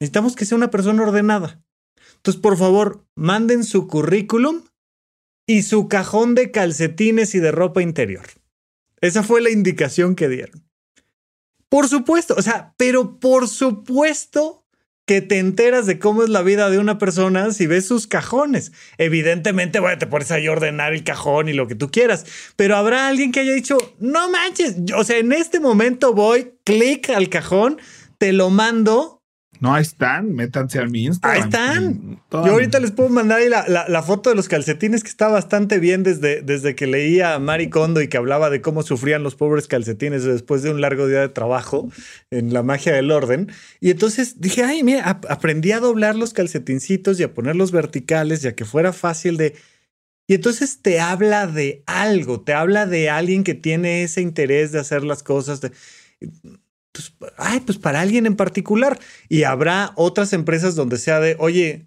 A: Necesitamos que sea una persona ordenada. Entonces, por favor, manden su currículum y su cajón de calcetines y de ropa interior. Esa fue la indicación que dieron. Por supuesto, o sea, pero por supuesto que te enteras de cómo es la vida de una persona si ves sus cajones. Evidentemente, bueno, te pones ahí a ordenar el cajón y lo que tú quieras, pero habrá alguien que haya dicho, no manches, o sea, en este momento voy, clic al cajón, te lo mando
B: No, ahí están, métanse a mi Instagram.
A: Ahí están. Yo ahorita les puedo mandar ahí la, la- la foto de los calcetines que está bastante bien desde, desde que leía a Mari Kondo y que hablaba de cómo sufrían los pobres calcetines después de un largo día de trabajo en la magia del orden. Y entonces dije, ay, mira, ap- aprendí a doblar los calcetincitos y a ponerlos verticales ya que fuera fácil de... Y entonces te habla de algo, te habla de alguien que tiene ese interés de hacer las cosas. De, pues, ay, pues para alguien en particular. Y habrá otras empresas donde sea de, oye,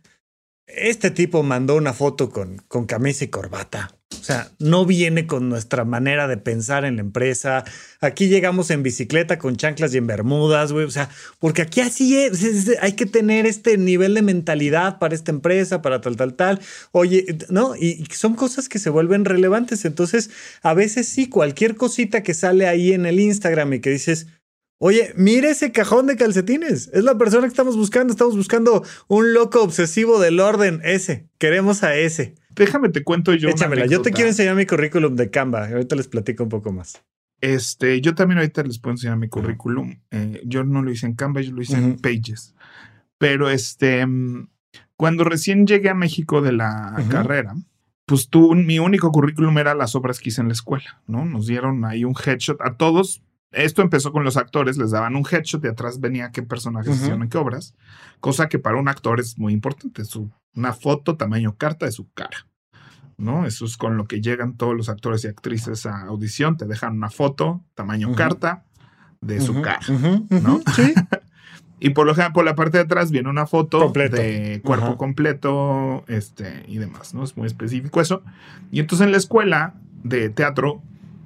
A: este tipo mandó una foto con, con camisa y corbata. O sea, no viene con nuestra manera de pensar en la empresa. Aquí llegamos en bicicleta con chanclas y en bermudas, güey. O sea, porque aquí así es, hay que tener este nivel de mentalidad para esta empresa, para tal, tal, tal. Oye, ¿no? Y son cosas que se vuelven relevantes. Entonces, a veces sí, cualquier cosita que sale ahí en el Instagram y que dices, Oye, mire ese cajón de calcetines. Es la persona que estamos buscando. Estamos buscando un loco obsesivo del orden. Ese. Queremos a ese.
B: Déjame te cuento yo.
A: Échamela. Yo te quiero enseñar mi currículum de Canva. Ahorita les platico un poco más.
B: Este, yo también ahorita les puedo enseñar mi currículum. Eh, yo no lo hice en Canva, yo lo hice en. Pages. Pero este, cuando recién llegué a México de la carrera, pues tú, mi único currículum era las obras que hice en la escuela, ¿no? Nos dieron ahí un headshot a todos. Esto empezó con los actores, les daban un headshot y atrás venía qué personajes
A: Ujú.
B: hicieron en qué obras, cosa que para un actor es muy importante, su, una foto tamaño carta de su cara. ¿no? Eso es con lo que llegan todos los actores y actrices a audición, te dejan una foto tamaño
A: Ujú.
B: carta de su
A: Ujú,
B: cara.
A: ujú, ujú.
B: ¿no?
A: Sí.
B: Y por lo general, por la parte de atrás viene una foto
A: Completo.
B: de cuerpo completo este, y demás, ¿no? Es muy específico eso. Y entonces en la escuela de teatro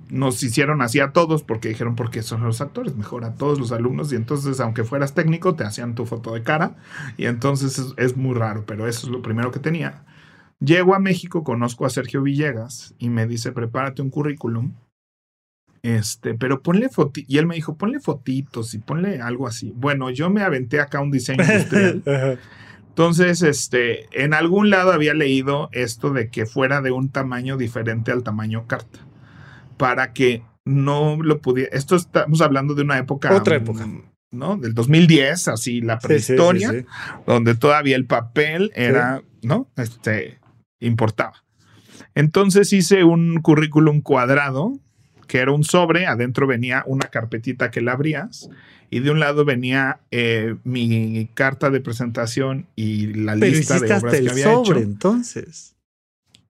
B: nos hicieron así a todos porque dijeron, porque son los actores, mejor a todos los alumnos. Y entonces, aunque fueras técnico, te hacían tu foto de cara. Y entonces es, es muy raro, pero eso es lo primero que tenía. Llego a México, conozco a Sergio Villegas y me dice, prepárate un currículum. Este, pero ponle fotitos. Y él me dijo, ponle fotitos y ponle algo así. Bueno, yo me aventé acá un diseño industrial. Entonces, este, en algún lado había leído esto de que fuera de un tamaño diferente al tamaño carta. Para que no lo pudiera. Esto estamos hablando de una época.
A: Otra época.
B: mm, ¿No? Del 2010, así la
A: Sí, sí, sí,
B: prehistoria,
A: sí.
B: donde todavía el papel era, ¿no? Este, importaba. Entonces hice un currículum cuadrado, que era un sobre, adentro venía una carpetita que la abrías, y de un lado venía eh, mi carta de presentación y la
A: Pero
B: lista de
A: hasta
B: obras que había
A: sobre,
B: hecho.
A: entonces.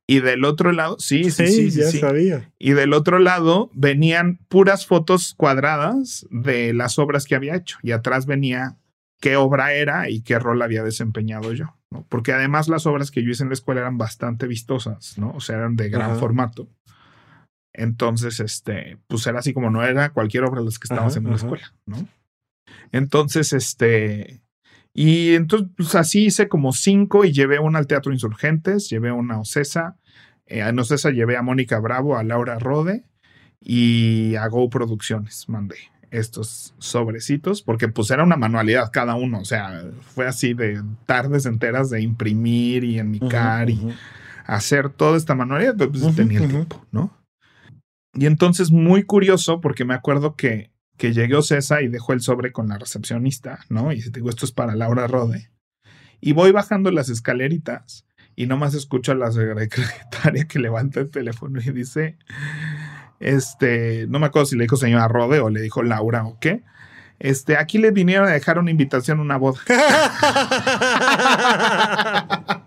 B: Y del otro lado, sí, sí, sí, sí,
A: ya
B: sí.
A: sabía.
B: Y del otro lado venían puras fotos cuadradas de las obras que había hecho. Y atrás venía qué obra era y qué rol había desempeñado yo. ¿no? Porque además las obras que yo hice en la escuela eran bastante vistosas, ¿no? O sea, eran de gran
A: Ajá.
B: formato. Entonces, este, pues era así como no era cualquier obra de las que estábamos en la escuela, ¿no? Entonces, este, y entonces, pues así hice como cinco y llevé una al Teatro Insurgentes, llevé una a Ocesa, eh, en Ocesa llevé a Mónica Bravo, a Laura Rode y a Go Producciones mandé estos sobrecitos, porque pues era una manualidad cada uno, o sea, fue así de tardes enteras de imprimir y enmicar y hacer toda esta manualidad, pero pues tenía el tiempo, ¿no? Y entonces muy curioso, porque me acuerdo que, que llegué César y dejó el sobre con la recepcionista, ¿no? Y digo, esto es para Laura Rode. Y voy bajando las escaleritas y nomás escucho a la secretaria que levanta el teléfono y dice, este, no me acuerdo si le dijo señora Rode o le dijo Laura o qué. Este, aquí le vinieron a dejar una invitación a una boda.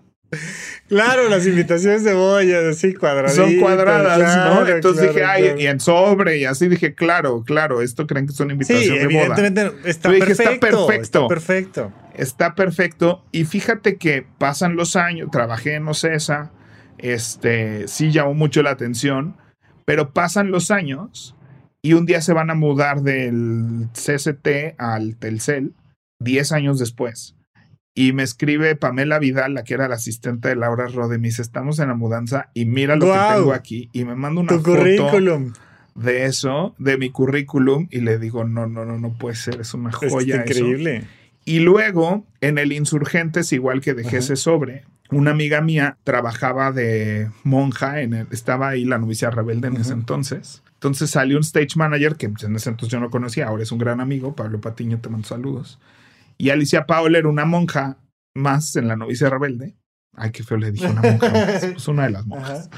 A: Claro, las invitaciones de boda así cuadradas.
B: Son cuadradas, ¿no? Entonces dije, ay, y en sobre, y así dije, claro, claro, esto creen que son invitaciones sí, de boda.
A: Evidentemente está perfecto, está perfecto. Está perfecto.
B: Está perfecto. Y fíjate que pasan los años, trabajé en Ocesa, este, sí llamó mucho la atención, pero pasan los años y un día se van a mudar del CCT al Telcel, 10 años después. Y me escribe Pamela Vidal, la que era la asistente de Laura Rode, me dice, estamos en la mudanza y mira lo que tengo aquí. Y me manda una foto de eso, de mi currículum, y le digo, no, no, no, no puede ser, es una joya.
A: Es increíble.
B: Y luego, en el Insurgentes, igual que dejé ese sobre, una amiga mía trabajaba de monja, en el, estaba ahí la novicia rebelde en ese entonces. Entonces salió un stage manager que en ese entonces yo no conocía, ahora es un gran amigo, Pablo Patiño, te mando saludos. Y Alicia Paola era una monja más en la novicia rebelde. Ay, qué feo le dije una monja. Es pues una de las monjas.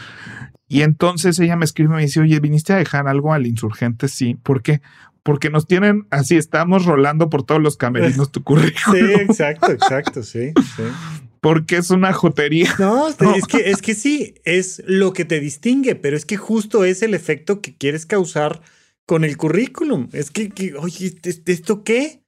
B: Y entonces ella me escribe y me dice, oye, ¿viniste a dejar algo al insurgente? Sí. ¿Por qué? Porque nos tienen así, estamos rolando por todos los camerinos tu currículum.
A: Sí, exacto, exacto, sí, sí.
B: Porque es una jotería.
A: No, Es, que, es que sí, es lo que te distingue, pero es que justo es el efecto que quieres causar con el currículum. Es que, que oye, ¿esto qué?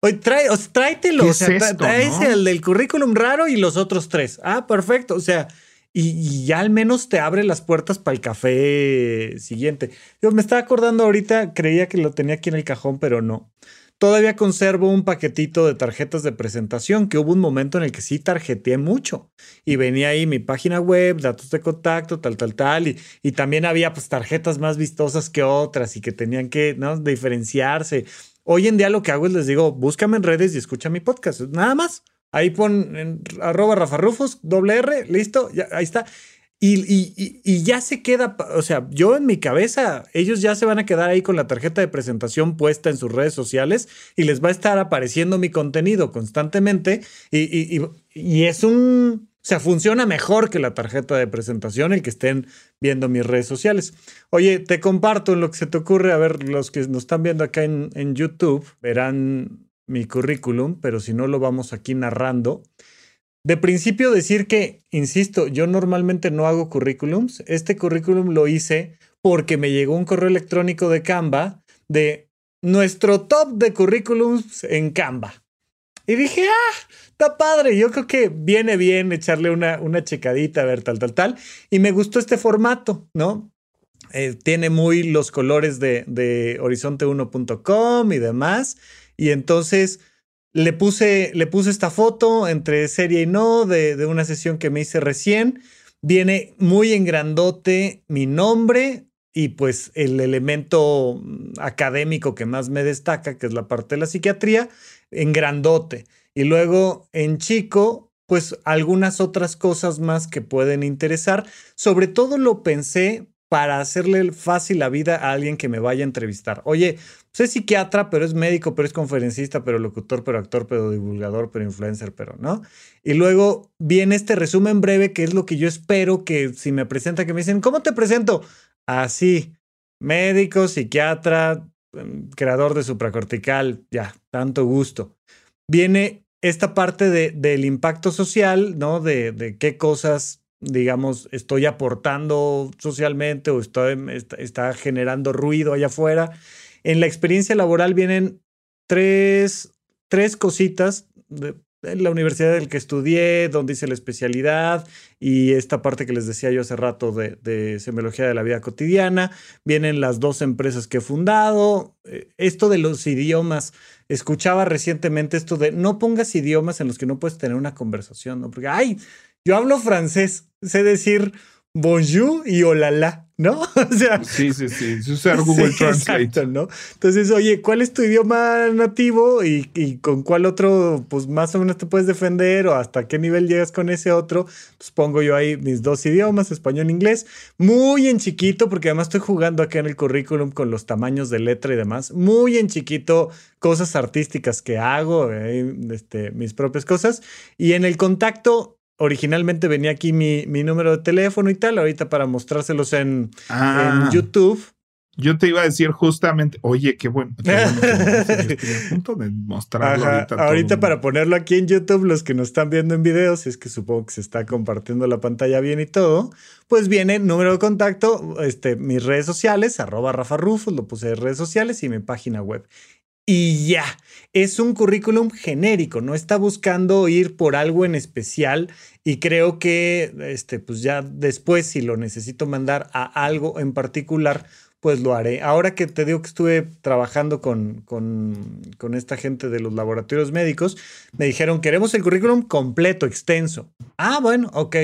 A: Oye, trae, o sea, tráetelo. o sea, traes el del currículum raro y los otros tres. Ah, perfecto. O sea, y, ya al menos te abre las puertas para el café siguiente. Yo me estaba acordando ahorita, creía que lo tenía aquí en el cajón, pero no. Todavía conservo un paquetito de tarjetas de presentación que hubo un momento en el que sí tarjeteé mucho y venía ahí mi página web, datos de contacto, tal, tal, tal. Y, también había pues tarjetas más vistosas que otras y que tenían que ¿no? diferenciarse. Hoy en día lo que hago es les digo, búscame en redes y escucha mi podcast. Nada más. Ahí pon en arroba Rafa Rufus, doble R, listo, ya, ahí está. Y, y, y, ya se queda, o sea, yo en mi cabeza, ellos ya se van a quedar ahí con la tarjeta de presentación puesta en sus redes sociales y les va a estar apareciendo mi contenido constantemente y, y es un, o sea, funciona mejor que la tarjeta de presentación el que estén viendo mis redes sociales. Oye, te comparto lo que se te ocurre. A ver, los que nos están viendo acá en, en YouTube verán mi currículum, pero si no lo vamos aquí narrando. De principio decir que, insisto, yo normalmente no hago currículums. Este currículum lo hice porque me llegó un correo electrónico de Canva de nuestro top de currículums en Canva. Y dije, ah, está padre. Yo creo que viene bien echarle una, una checadita, a ver, tal, tal, tal. Y me gustó este formato, ¿no? Eh, tiene muy los colores de, de horizonte1.com y demás. Y entonces le puse, le puse esta foto entre serie y no de, de una sesión que me hice recién. Viene muy en grandote mi nombre, y pues el elemento académico que más me destaca, que es la parte de la psiquiatría, en grandote. Y luego en chico, pues algunas otras cosas más que pueden interesar. Sobre todo lo pensé para hacerle fácil la vida a alguien que me vaya a entrevistar. Oye, soy psiquiatra, pero es médico, pero es conferencista, pero locutor, pero actor, pero divulgador, pero influencer, pero no. Y luego viene este resumen breve que es lo que yo espero que si me presenta, que me dicen, ¿cómo te presento? Así, médico, psiquiatra, em, creador de supracortical, ya, tanto gusto. Viene esta parte de, del impacto social, ¿no? De, de, qué cosas, digamos, estoy aportando socialmente o estoy, está, generando ruido allá afuera. En la experiencia laboral vienen tres, tres cositas de, en la universidad del que estudié, donde hice la especialidad y esta parte que les decía yo hace rato de, de semiología de la vida cotidiana. Vienen las dos empresas que he fundado. Eh, esto de los idiomas, escuchaba recientemente esto de no pongas idiomas en los que no puedes tener una conversación, ¿no? Porque, ay, yo hablo francés, sé decir bonjour y olala, ¿no? O sea,
B: Sí, sí, sí. es usar Google
A: sí,
B: Translate.
A: exacto, ¿no? Entonces, oye, ¿cuál es tu idioma nativo y, y con cuál otro, pues más o menos te puedes defender o hasta qué nivel llegas con ese otro? Pues pongo yo ahí mis dos idiomas, español e inglés, muy en chiquito, porque además estoy jugando acá en el currículum con los tamaños de letra y demás, muy en chiquito, cosas artísticas que hago, eh, este, mis propias cosas, y en el contacto. Originalmente venía aquí mi, mi número de teléfono y tal, ahorita para mostrárselos en,
B: Ah,
A: en YouTube.
B: Yo te iba a decir justamente, oye, qué bueno. Qué bueno que me dices, yo estoy a punto de mostrarlo
A: Ajá,
B: ahorita.
A: ahorita para ponerlo aquí en YouTube, los que nos están viendo en videos, es que supongo que se está compartiendo la pantalla bien y todo, pues viene número de contacto, este, mis redes sociales, arroba Rafa Rufus, lo puse en redes sociales y mi página web. Y ya, es un currículum genérico, no está buscando ir por algo en especial y creo que, este, pues ya después, si lo necesito mandar a algo en particular, pues lo haré. Ahora que te digo que estuve trabajando con, con, esta gente de los laboratorios médicos, me dijeron, queremos el currículum completo, extenso. Ah, bueno, ok.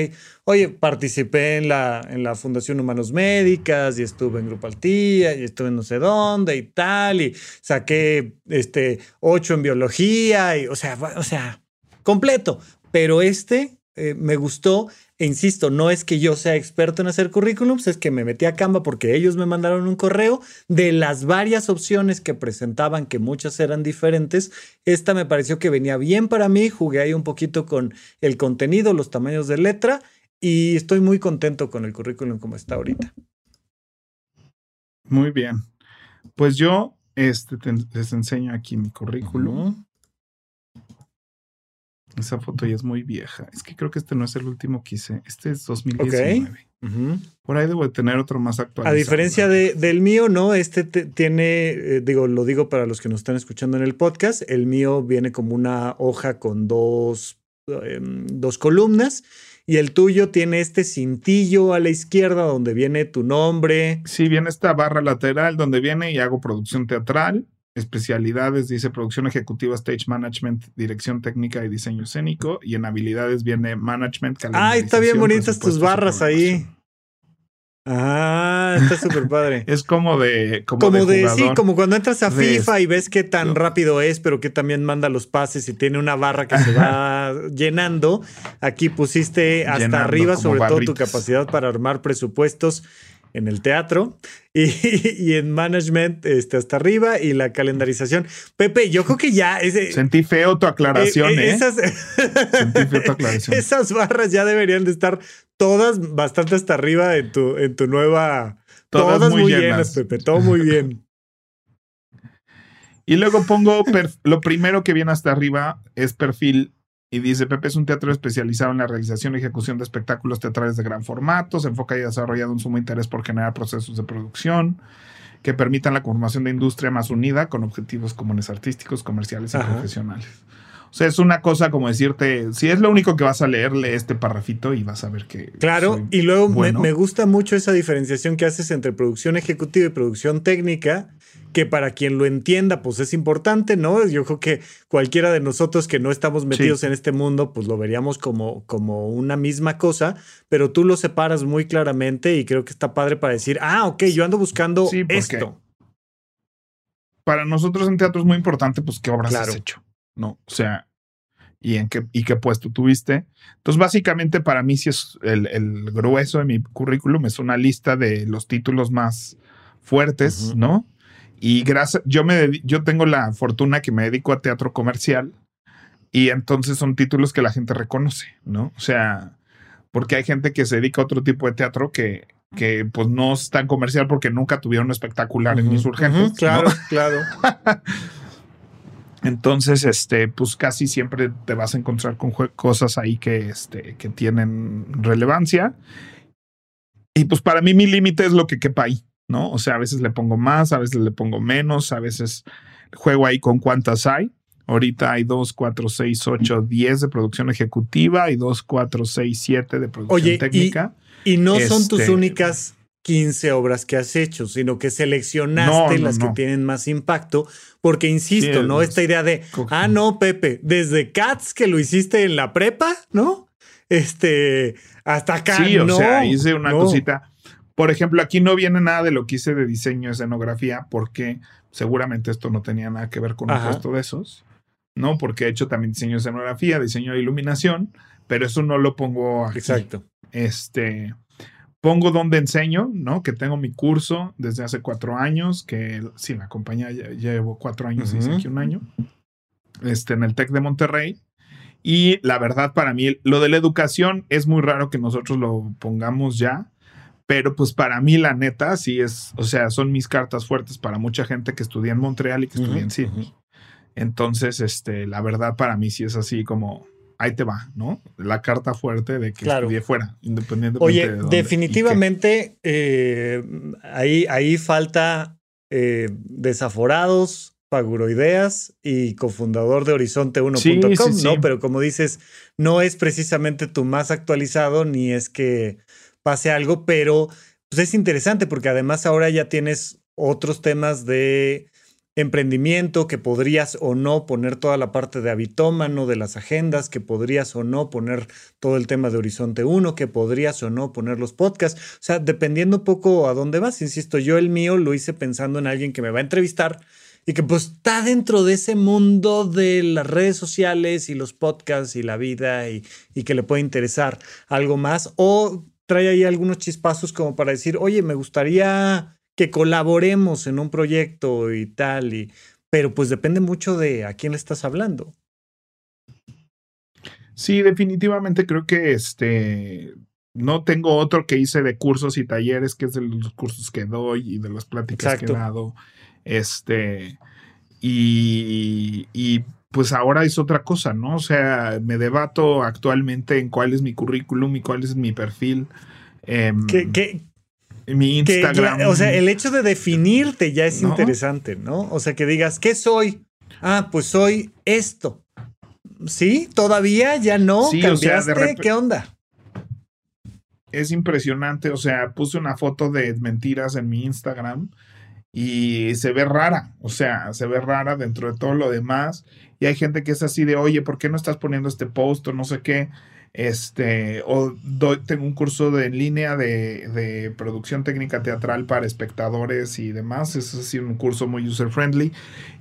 A: Oye, participé en la, en la Fundación Humanos Médicas y estuve en Grupo Altía y estuve en no sé dónde y tal, y saqué este, ocho en biología, y, o, sea, o sea, completo. Pero este eh, me gustó e insisto, no es que yo sea experto en hacer currículums, es que me metí a Canva porque ellos me mandaron un correo de las varias opciones que presentaban, que muchas eran diferentes. Esta me pareció que venía bien para mí, jugué ahí un poquito con el contenido, los tamaños de letra y estoy muy contento con el currículum como está ahorita.
B: Muy bien. Pues yo este, te- les enseño aquí mi currículum. Esa foto ya es muy vieja. Es que creo que este no es el último que hice. Este es 2019.
A: Ujú.
B: Por ahí debo de tener otro más actual.
A: A diferencia de, del mío, ¿no? Este te- tiene, eh, digo, lo digo para los que nos están escuchando en el podcast, el mío viene como una hoja con dos, em, dos columnas y el tuyo tiene este cintillo a la izquierda donde viene tu nombre.
B: Sí, viene esta barra lateral donde viene y hago producción teatral, especialidades, dice producción ejecutiva, stage management, dirección técnica y diseño escénico. Y en habilidades viene management,
A: Ay, está bien bonitas tus barras ahí. Ah, está súper padre.
B: Es como de. Como,
A: Como de, sí, como cuando entras a
B: de
A: FIFA y ves qué tan rápido es, pero que también manda los pases y tiene una barra que se va llenando. Aquí pusiste hasta
B: Llenando,
A: arriba, sobre todo tu capacidad para armar presupuestos en el teatro y, y en management este, hasta arriba y la calendarización. Pepe, yo creo que ya ese,
B: Sentí feo tu aclaración,
A: eh,
B: ¿eh?
A: esas,
B: Sentí feo tu aclaración.
A: esas barras ya deberían de estar todas bastante hasta arriba en tu, en tu nueva...
B: Todas
A: Todas,
B: muy
A: muy
B: llenas.
A: llenas, Pepe, todo muy bien.
B: Y luego pongo lo primero que viene hasta arriba es perfil y dice Pepe es un teatro especializado en la realización y ejecución de espectáculos teatrales de gran formato, se enfoca y ha desarrollado un sumo interés por generar procesos de producción que permitan la conformación de industria más unida con objetivos comunes artísticos, comerciales y
A: Ajá.
B: profesionales. O sea, es una cosa como decirte, si es lo único que vas a leer, lee este parrafito y vas a ver que...
A: Claro,
B: soy
A: y luego me-
B: bueno.
A: me, gusta mucho esa diferenciación que haces entre producción ejecutiva y producción técnica, que para quien lo entienda, pues es importante, ¿no? Yo creo que cualquiera de nosotros que no estamos metidos
B: Sí.
A: en este mundo, pues lo veríamos como, como una misma cosa, pero tú lo separas muy claramente y creo que está padre para decir, ah, ok, yo ando buscando
B: Sí,
A: esto.
B: para nosotros en teatro es muy importante, pues, qué obras
A: Claro.
B: has hecho, ¿no? O sea, y en qué, y qué puesto tuviste. Entonces, básicamente, para mí, sí es el, el grueso de mi currículum, es una lista de los títulos más fuertes. ¿no? Y gracias, yo me yo tengo la fortuna que me dedico a teatro comercial y entonces son títulos que la gente reconoce, ¿no? O sea, porque hay gente que se dedica a otro tipo de teatro que, que pues no es tan comercial porque nunca tuvieron espectacular en Insurgentes. ¿no?
A: claro, claro.
B: Entonces, este, pues casi siempre te vas a encontrar con cosas ahí que, este, que tienen relevancia. Y pues para mí mi límite es lo que quepa ahí, ¿no? O sea, a veces le pongo más, a veces le pongo menos, a veces juego ahí con cuántas hay. Ahorita hay 2, 4, 6, 8, 10 de producción ejecutiva y 2, 4, 6, 7 de producción
A: Oye, y-
B: técnica.
A: Y no son tus
B: Este-
A: únicas 15 obras que has hecho, sino que seleccionaste
B: No, no,
A: las que tienen más impacto, porque insisto,
B: Sí,
A: ¿no?
B: es-
A: Esta idea de, ah, no, Pepe, desde Cats que lo hiciste en la prepa, ¿no? este, hasta acá.
B: Sí, o
A: no,
B: sea, hice una cosita. Por ejemplo, aquí no viene nada de lo que hice de diseño, escenografía, porque seguramente esto no tenía nada que ver con un
A: Ajá.
B: puesto de esos, ¿no? Porque he hecho también diseño de escenografía, diseño de iluminación, pero eso no lo pongo aquí.
A: Exacto.
B: Este, pongo donde enseño, ¿no? Que tengo mi curso desde hace cuatro años, que sí, la compañía ya, ya llevo cuatro años, hice
A: Ujú.
B: aquí un año, este, en el TEC de Monterrey. Y la verdad, para mí, lo de la educación es muy raro que nosotros lo pongamos ya, pero pues para mí, la neta, sí es, o sea, son mis cartas fuertes para mucha gente que estudia en Montreal y que estudia en
A: Ujú,
B: Sydney.
A: ujú.
B: Entonces, este, la verdad, para mí sí es así como, ahí te va, ¿no? La carta fuerte de que
A: Claro.
B: estudié fuera, independientemente
A: Oye,
B: de dónde
A: definitivamente eh, ahí, ahí falta eh, desaforados, paguroideas y cofundador de horizonte1.com,
B: Sí, sí, sí.
A: ¿no? Pero como dices, no es precisamente tu más actualizado ni es que pase algo, pero pues es interesante porque además ahora ya tienes otros temas de emprendimiento que podrías o no poner toda la parte de habitómano de las agendas, que podrías o no poner todo el tema de Horizonte 1, que podrías o no poner los podcasts. O sea, dependiendo un poco a dónde vas, insisto, yo el mío lo hice pensando en alguien que me va a entrevistar y que pues está dentro de ese mundo de las redes sociales y los podcasts y la vida y, y que le puede interesar algo más o trae ahí algunos chispazos como para decir, oye, me gustaría que colaboremos en un proyecto y tal, y, pero pues depende mucho de a quién le estás hablando.
B: Sí, definitivamente creo que este no tengo otro que hice de cursos y talleres, que es de los cursos que doy y de las pláticas
A: Exacto.
B: que he dado. Este, y, y pues ahora es otra cosa, ¿no? O sea, me debato actualmente en cuál es mi currículum y cuál es mi perfil.
A: Que, que,
B: mi Instagram.
A: ya- o sea, el hecho de definirte ya es
B: ¿No?
A: interesante, ¿no? O sea, que digas, ¿qué soy? Ah, pues soy esto. ¿Sí? ¿Todavía? ¿Ya no?
B: Sí, o sea, de
A: ¿Cambiaste? ¿Qué onda?
B: es impresionante. O sea, puse una foto de mentiras en mi Instagram y se ve rara. O sea, se ve rara dentro de todo lo demás. Y hay gente que es así de, oye, ¿por qué no estás poniendo este post o no sé qué? Este, o doy, tengo un curso de, en línea de, de producción técnica teatral para espectadores y demás. Es así un curso muy user friendly.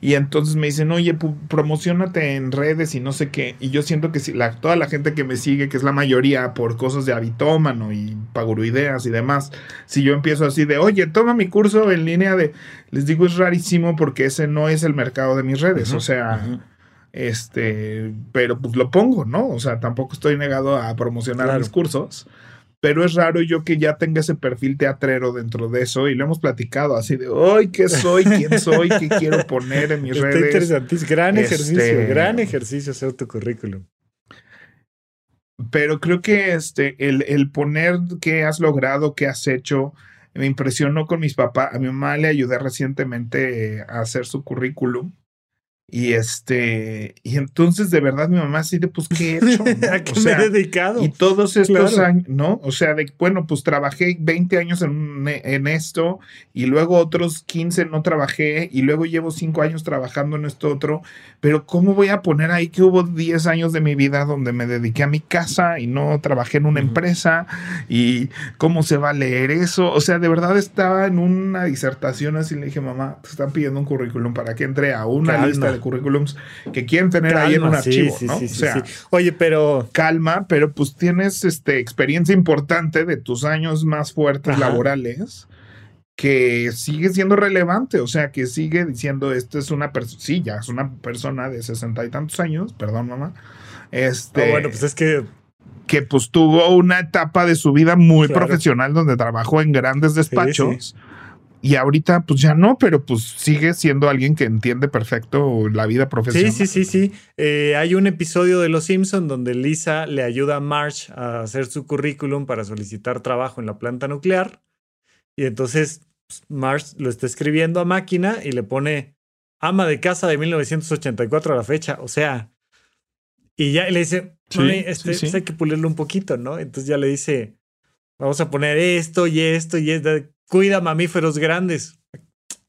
B: Y entonces me dicen, oye, promocionate en redes y no sé qué. Y yo siento que si la, toda la gente que me sigue, que es la mayoría por cosas de habitómano y paguroideas y demás, si yo empiezo así de, oye, toma mi curso en línea de, les digo, es rarísimo porque ese no es el mercado de mis redes. o sea. Este, pero pues lo pongo, ¿no? O sea, tampoco estoy negado a promocionar
A: Claro.
B: mis cursos. Pero es raro yo que ya tenga ese perfil teatrero dentro de eso y lo hemos platicado así de, hoy ¿qué soy? ¿Quién soy? ¿Qué quiero poner en mis
A: Está
B: redes?
A: interesantísimo. Gran
B: Este-
A: ejercicio, gran ejercicio hacer tu currículum.
B: Pero creo que este, el, el poner qué has logrado, qué has hecho, me impresionó con mis papás. A mi mamá le ayudé recientemente eh, a hacer su currículum. Y este, y entonces de verdad mi mamá así de, pues, ¿qué he hecho? no?
A: ¿A qué
B: O sea,
A: me he dedicado?
B: Y todos estos
A: Claro.
B: años, ¿no? O sea, de, bueno, pues trabajé 20 años en, un- en esto y luego otros 15 no trabajé y luego llevo 5 años trabajando en esto otro, pero ¿cómo voy a poner ahí que hubo 10 años de mi vida donde me dediqué a mi casa y no trabajé en una empresa y cómo se va a leer eso? O sea, de verdad estaba en una disertación así le dije, mamá, te están pidiendo un currículum para que entre a una
A: Calma.
B: lista de currículums que quieren tener ahí en un
A: Calma, sí,
B: archivo,
A: sí,
B: ¿no?
A: sí,
B: o
A: sí,
B: sea,
A: sí. Oye, pero
B: calma, pero pues tienes este, experiencia importante de tus años más fuertes
A: Ajá.
B: laborales que sigue siendo relevante, o sea, que sigue diciendo, esto es una persona, sí, ya es una persona de sesenta y tantos años, perdón mamá, este,
A: Ah, bueno, pues es que
B: que pues tuvo una etapa de su vida muy
A: Claro.
B: profesional donde trabajó en grandes despachos. Y ahorita, pues ya no, pero pues sigue siendo alguien que entiende perfecto la vida profesional.
A: Sí, sí, sí, sí. Eh, hay un episodio de Los Simpson donde Lisa le ayuda a Marge a hacer su currículum para solicitar trabajo en la planta nuclear. Y entonces pues, Marge lo está escribiendo a máquina y le pone ama de casa de 1984 a la fecha. O sea, y ya le dice,
B: Sí,
A: "Mami, este,
B: sí, sí.
A: pues hay que pulirlo un poquito, ¿no? Entonces ya le dice, vamos a poner esto y esto y esto. Cuida mamíferos grandes.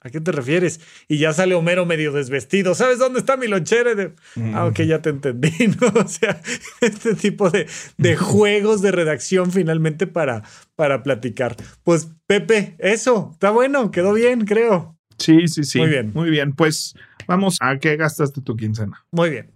A: ¿A qué te refieres? Y ya sale Homero medio desvestido. ¿Sabes dónde está mi lonchera? De, Ah, ok, ya te entendí, ¿no? O sea, este tipo de, de juegos de redacción finalmente para, para platicar. Pues, Pepe, eso, está bueno, quedó bien, creo.
B: Sí, sí, sí.
A: Muy bien.
B: Muy bien. Pues vamos a qué gastaste tu quincena.
A: Muy bien.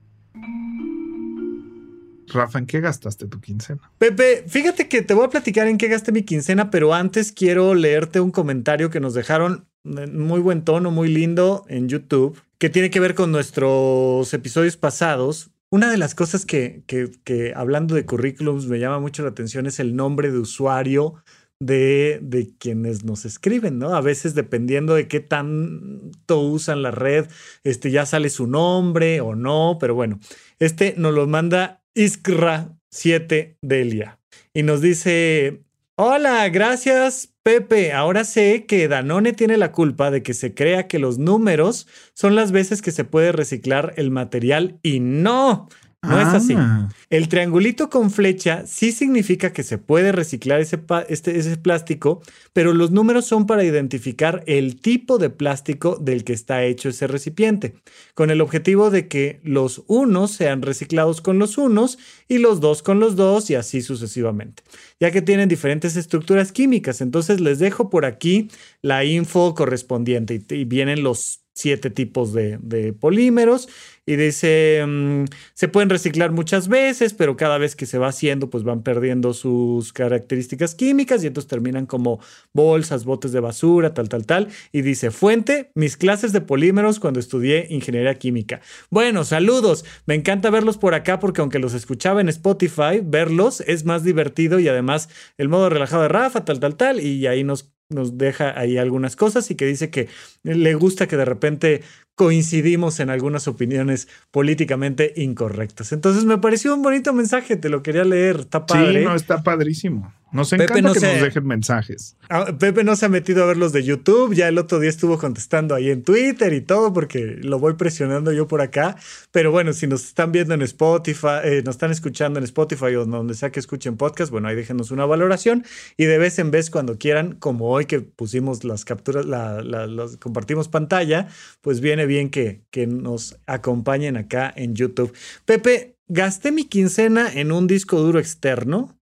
B: Rafa, ¿en qué gastaste tu quincena?
A: Pepe, fíjate que te voy a platicar en qué gasté mi quincena, pero antes quiero leerte un comentario que nos dejaron en muy buen tono, muy lindo en YouTube, que tiene que ver con nuestros episodios pasados. Una de las cosas que, que, que hablando de currículums me llama mucho la atención es el nombre de usuario de, de, quienes nos escriben, ¿no? A veces dependiendo de qué tanto usan la red, este ya sale su nombre o no, pero bueno, este nos lo manda Iskra7 Delia y nos dice, hola, gracias Pepe, ahora sé que Danone tiene la culpa de que se crea que los números son las veces que se puede reciclar el material y no. No es así.
B: Ah.
A: El triangulito con flecha sí significa que se puede reciclar ese, este, ese, plástico, pero los números son para identificar el tipo de plástico del que está hecho ese recipiente, con el objetivo de que los unos sean reciclados con los unos y los dos con los dos y así sucesivamente, ya que tienen diferentes estructuras químicas. Entonces les dejo por aquí la info correspondiente y, y vienen los siete tipos de, de polímeros y dice, um, se pueden reciclar muchas veces, pero cada vez que se va haciendo, pues van perdiendo sus características químicas y entonces terminan como bolsas, botes de basura, tal, tal, tal. Y dice, fuente, mis clases de polímeros cuando estudié ingeniería química. Bueno, saludos. Me encanta verlos por acá porque aunque los escuchaba en Spotify, verlos es más divertido y además el modo relajado de Rafa, tal, tal, tal. Y ahí nos nos deja ahí algunas cosas y que dice que le gusta que de repente coincidimos en algunas opiniones políticamente incorrectas. Entonces me pareció un bonito mensaje, te lo quería leer, está padre.
B: Sí, no, está padrísimo. Nos encanta no que se, nos dejen mensajes.
A: Pepe no se ha metido a ver los de YouTube, ya el otro día estuvo contestando ahí en Twitter y todo, porque lo voy presionando yo por acá. Pero bueno, si nos están viendo en Spotify, eh, nos están escuchando en Spotify o donde sea que escuchen podcast, bueno, ahí déjenos una valoración y de vez en vez cuando quieran, como hoy que pusimos las capturas, la, la, las compartimos pantalla, pues viene bien que, que nos acompañen acá en YouTube. Pepe, gasté mi quincena en un disco duro externo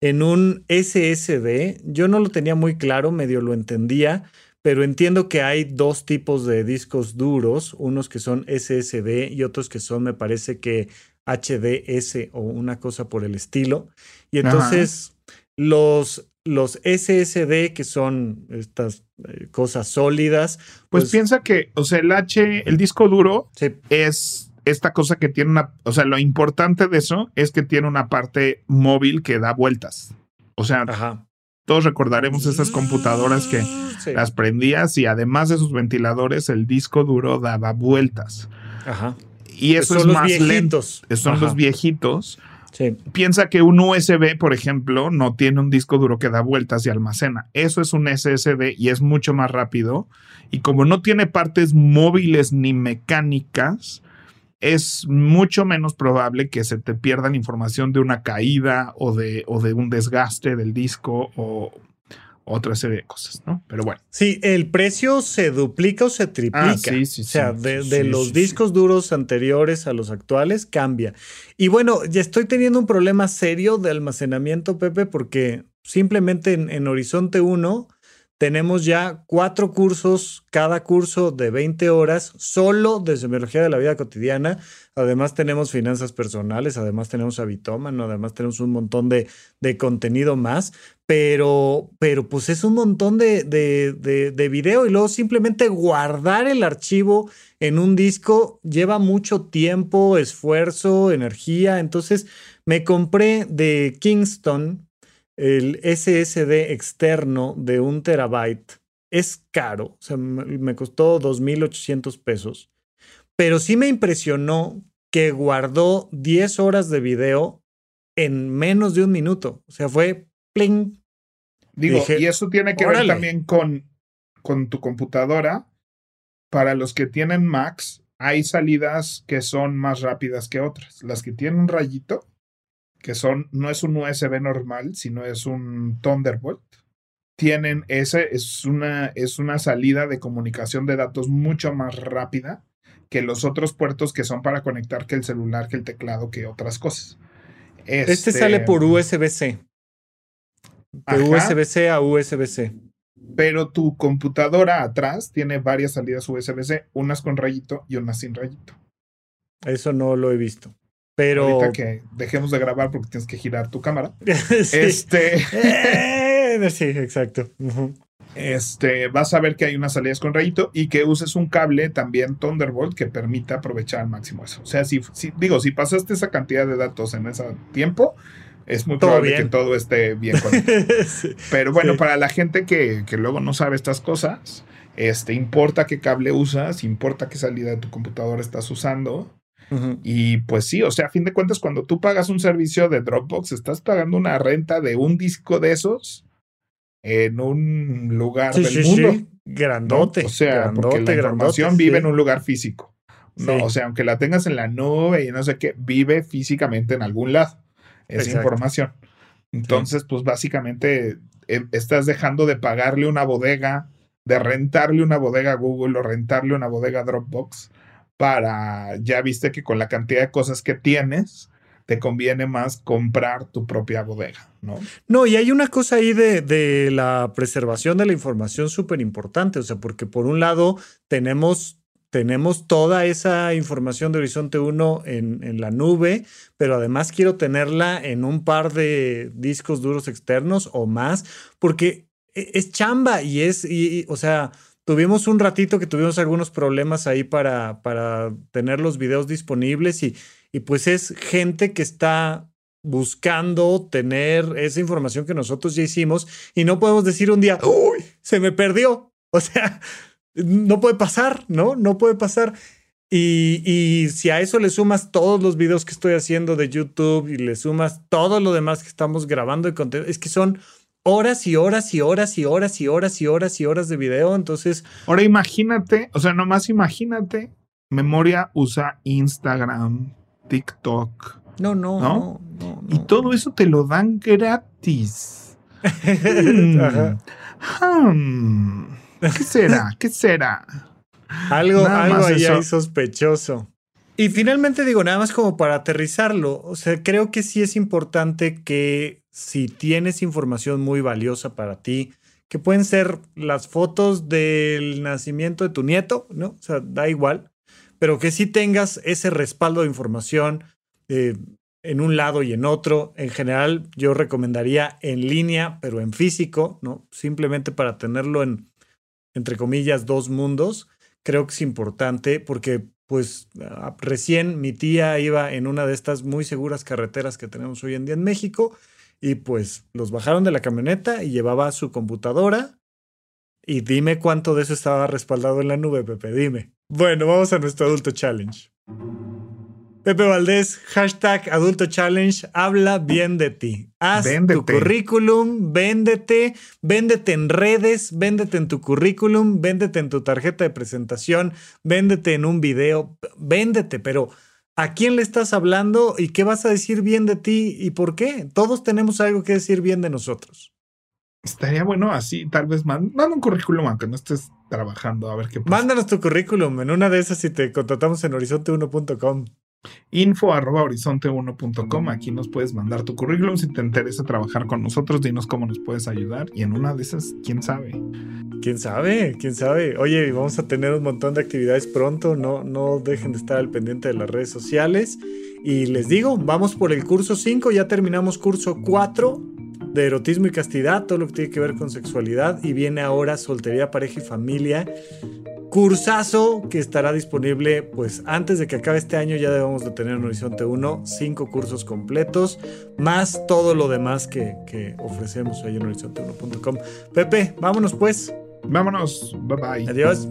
A: en un SSD. Yo no lo tenía muy claro, medio lo entendía, pero entiendo que hay dos tipos de discos duros, unos que son SSD y otros que son, me parece que HDS o una cosa por el estilo. Y entonces los, los SSD, que son estas eh, cosas sólidas.
B: Pues, pues, piensa que, o sea, el H, el disco duro sí. es esta cosa que tiene una, o sea, lo importante de eso es que tiene una parte móvil que da vueltas. O sea,
A: Ajá.
B: todos recordaremos esas computadoras que sí. las prendías y además de sus ventiladores, el disco duro daba vueltas.
A: Ajá.
B: Y eso
A: son
B: es
A: los
B: más
A: viejitos.
B: lento. Son
A: Ajá.
B: los viejitos.
A: Sí.
B: Piensa que un USB, por ejemplo, no tiene un disco duro que da vueltas y almacena. Eso es un SSD y es mucho más rápido. Y como no tiene partes móviles ni mecánicas, es mucho menos probable que se te pierda la información de una caída o de, o de un desgaste del disco o otra serie de cosas, ¿no? Pero bueno.
A: Sí, el precio se duplica o se triplica.
B: Ah, sí, sí,
A: o sea,
B: sí,
A: de, los discos duros anteriores a los actuales cambia. Y bueno, ya estoy teniendo un problema serio de almacenamiento, Pepe, porque simplemente en, en Horizonte 1 tenemos ya cuatro cursos, cada curso de 20 horas, solo de semiología de la vida cotidiana. Además tenemos finanzas personales, además tenemos habitómano, además tenemos un montón de, de contenido más, pero, pero pues es un montón de, de, de, de video y luego simplemente guardar el archivo en un disco lleva mucho tiempo, esfuerzo, energía. Entonces me compré de Kingston el SSD externo de un terabyte es caro, o sea, me costó 2.800 pesos, pero sí me impresionó que guardó 10 horas de video en menos de un minuto, o sea, fue pling.
B: Digo, Dije, y eso tiene que órale. ver también con, con tu computadora. Para los que tienen Macs, hay salidas que son más rápidas que otras. Las que tienen un rayito, que son, no es un USB normal, sino es un Thunderbolt. tienen ese, es una, es una salida de comunicación de datos mucho más rápida que los otros puertos que son para conectar que el celular, que el teclado, que otras cosas.
A: Este, sale por USB-C. De USB-C a USB-C.
B: Pero tu computadora atrás tiene varias salidas USB-C, unas con rayito y unas sin rayito.
A: Eso no lo he visto. Pero.
B: Ahorita que dejemos de grabar porque tienes que girar tu cámara. Este.
A: Eh, sí, exacto.
B: Este, vas a ver que hay unas salidas con rayito y que uses un cable también Thunderbolt que permita aprovechar al máximo eso. O sea, si, si digo, si pasaste esa cantidad de datos en ese tiempo, es muy probable que todo esté bien conectado. Pero bueno, para la gente que, que, luego no sabe estas cosas, este, importa qué cable usas, importa qué salida de tu computadora estás usando. Y pues sí, o sea, a fin de cuentas, cuando tú pagas un servicio de Dropbox, estás pagando una renta de un disco de esos en un lugar del mundo.
A: Grandote.
B: O sea, porque la información vive en un lugar físico. No, o sea, aunque la tengas en la nube y no sé qué, vive físicamente en algún lado esa información. Entonces, pues básicamente eh, estás dejando de pagarle una bodega, de rentarle una bodega a Google o rentarle una bodega a Dropbox para, ya viste que con la cantidad de cosas que tienes, te conviene más comprar tu propia bodega, ¿no?
A: No, y hay una cosa ahí de, de la preservación de la información súper importante, o sea, porque por un lado tenemos tenemos toda esa información de Horizonte 1 en, la nube, pero además quiero tenerla en un par de discos duros externos o más, porque e, es chamba y es, o sea, tuvimos un ratito que tuvimos algunos problemas ahí para, para tener los videos disponibles y, y pues es gente que está buscando tener esa información que nosotros ya hicimos y no podemos decir un día, uy, se me perdió. O sea, no puede pasar, ¿no? No puede pasar. Y, si a eso le sumas todos los videos que estoy haciendo de YouTube y le sumas todo lo demás que estamos grabando de contenido, es que son horas y horas y horas y horas y horas y horas y horas de video. Entonces.
B: Ahora imagínate, o sea, nomás imagínate, memoria usa Instagram, TikTok.
A: No, no, no.
B: y todo eso te lo dan gratis. Hmm. ¿Qué será? ¿Qué será?
A: algo algo ahí sospechoso. Y finalmente digo, nada más como para aterrizarlo, o sea, creo que sí es importante que si tienes información muy valiosa para ti, que pueden ser las fotos del nacimiento de tu nieto, ¿no? O sea, da igual, pero que sí tengas ese respaldo de información eh, en un lado y en otro. En general, yo recomendaría en línea, pero en físico, ¿no? Simplemente para tenerlo en, entre comillas, dos mundos, creo que es importante porque pues ah, recién mi tía iba en una de estas muy seguras carreteras que tenemos hoy en día en México y pues los bajaron de la camioneta y llevaba su computadora y dime cuánto de eso estaba respaldado en la nube, Pepe, dime. Bueno, vamos a nuestro adulto challenge. Pepe Valdés, hashtag Adulto Challenge, habla bien de ti. Haz tu currículum, véndete, véndete en redes, véndete en tu currículum, véndete en tu tarjeta de presentación, véndete en un video, véndete, pero ¿a quién le estás hablando y qué vas a decir bien de ti y por qué? Todos tenemos algo que decir bien de nosotros.
B: Estaría bueno así, tal vez manda un currículum aunque no estés trabajando, a ver qué
A: pasa. Mándanos tu currículum en una de esas si te contratamos en horizonte1.com
B: info arroba horizonte1.com. Aquí nos puedes mandar tu currículum si te interesa trabajar con nosotros. Dinos cómo nos puedes ayudar. Y en una de esas, quién sabe.
A: Quién sabe, quién sabe. Oye, vamos a tener un montón de actividades pronto. No, no dejen de estar al pendiente de las redes sociales. Y les digo, vamos por el curso 5. Ya terminamos curso 4 de erotismo y castidad, todo lo que tiene que ver con sexualidad. Y viene ahora soltería, pareja y familia. Cursazo que estará disponible pues antes de que acabe este año ya debemos de tener en Horizonte 1 cinco cursos completos más todo lo demás que, que ofrecemos ahí en horizonte1.com Pepe, vámonos pues.
B: Vámonos, bye bye.
A: Adiós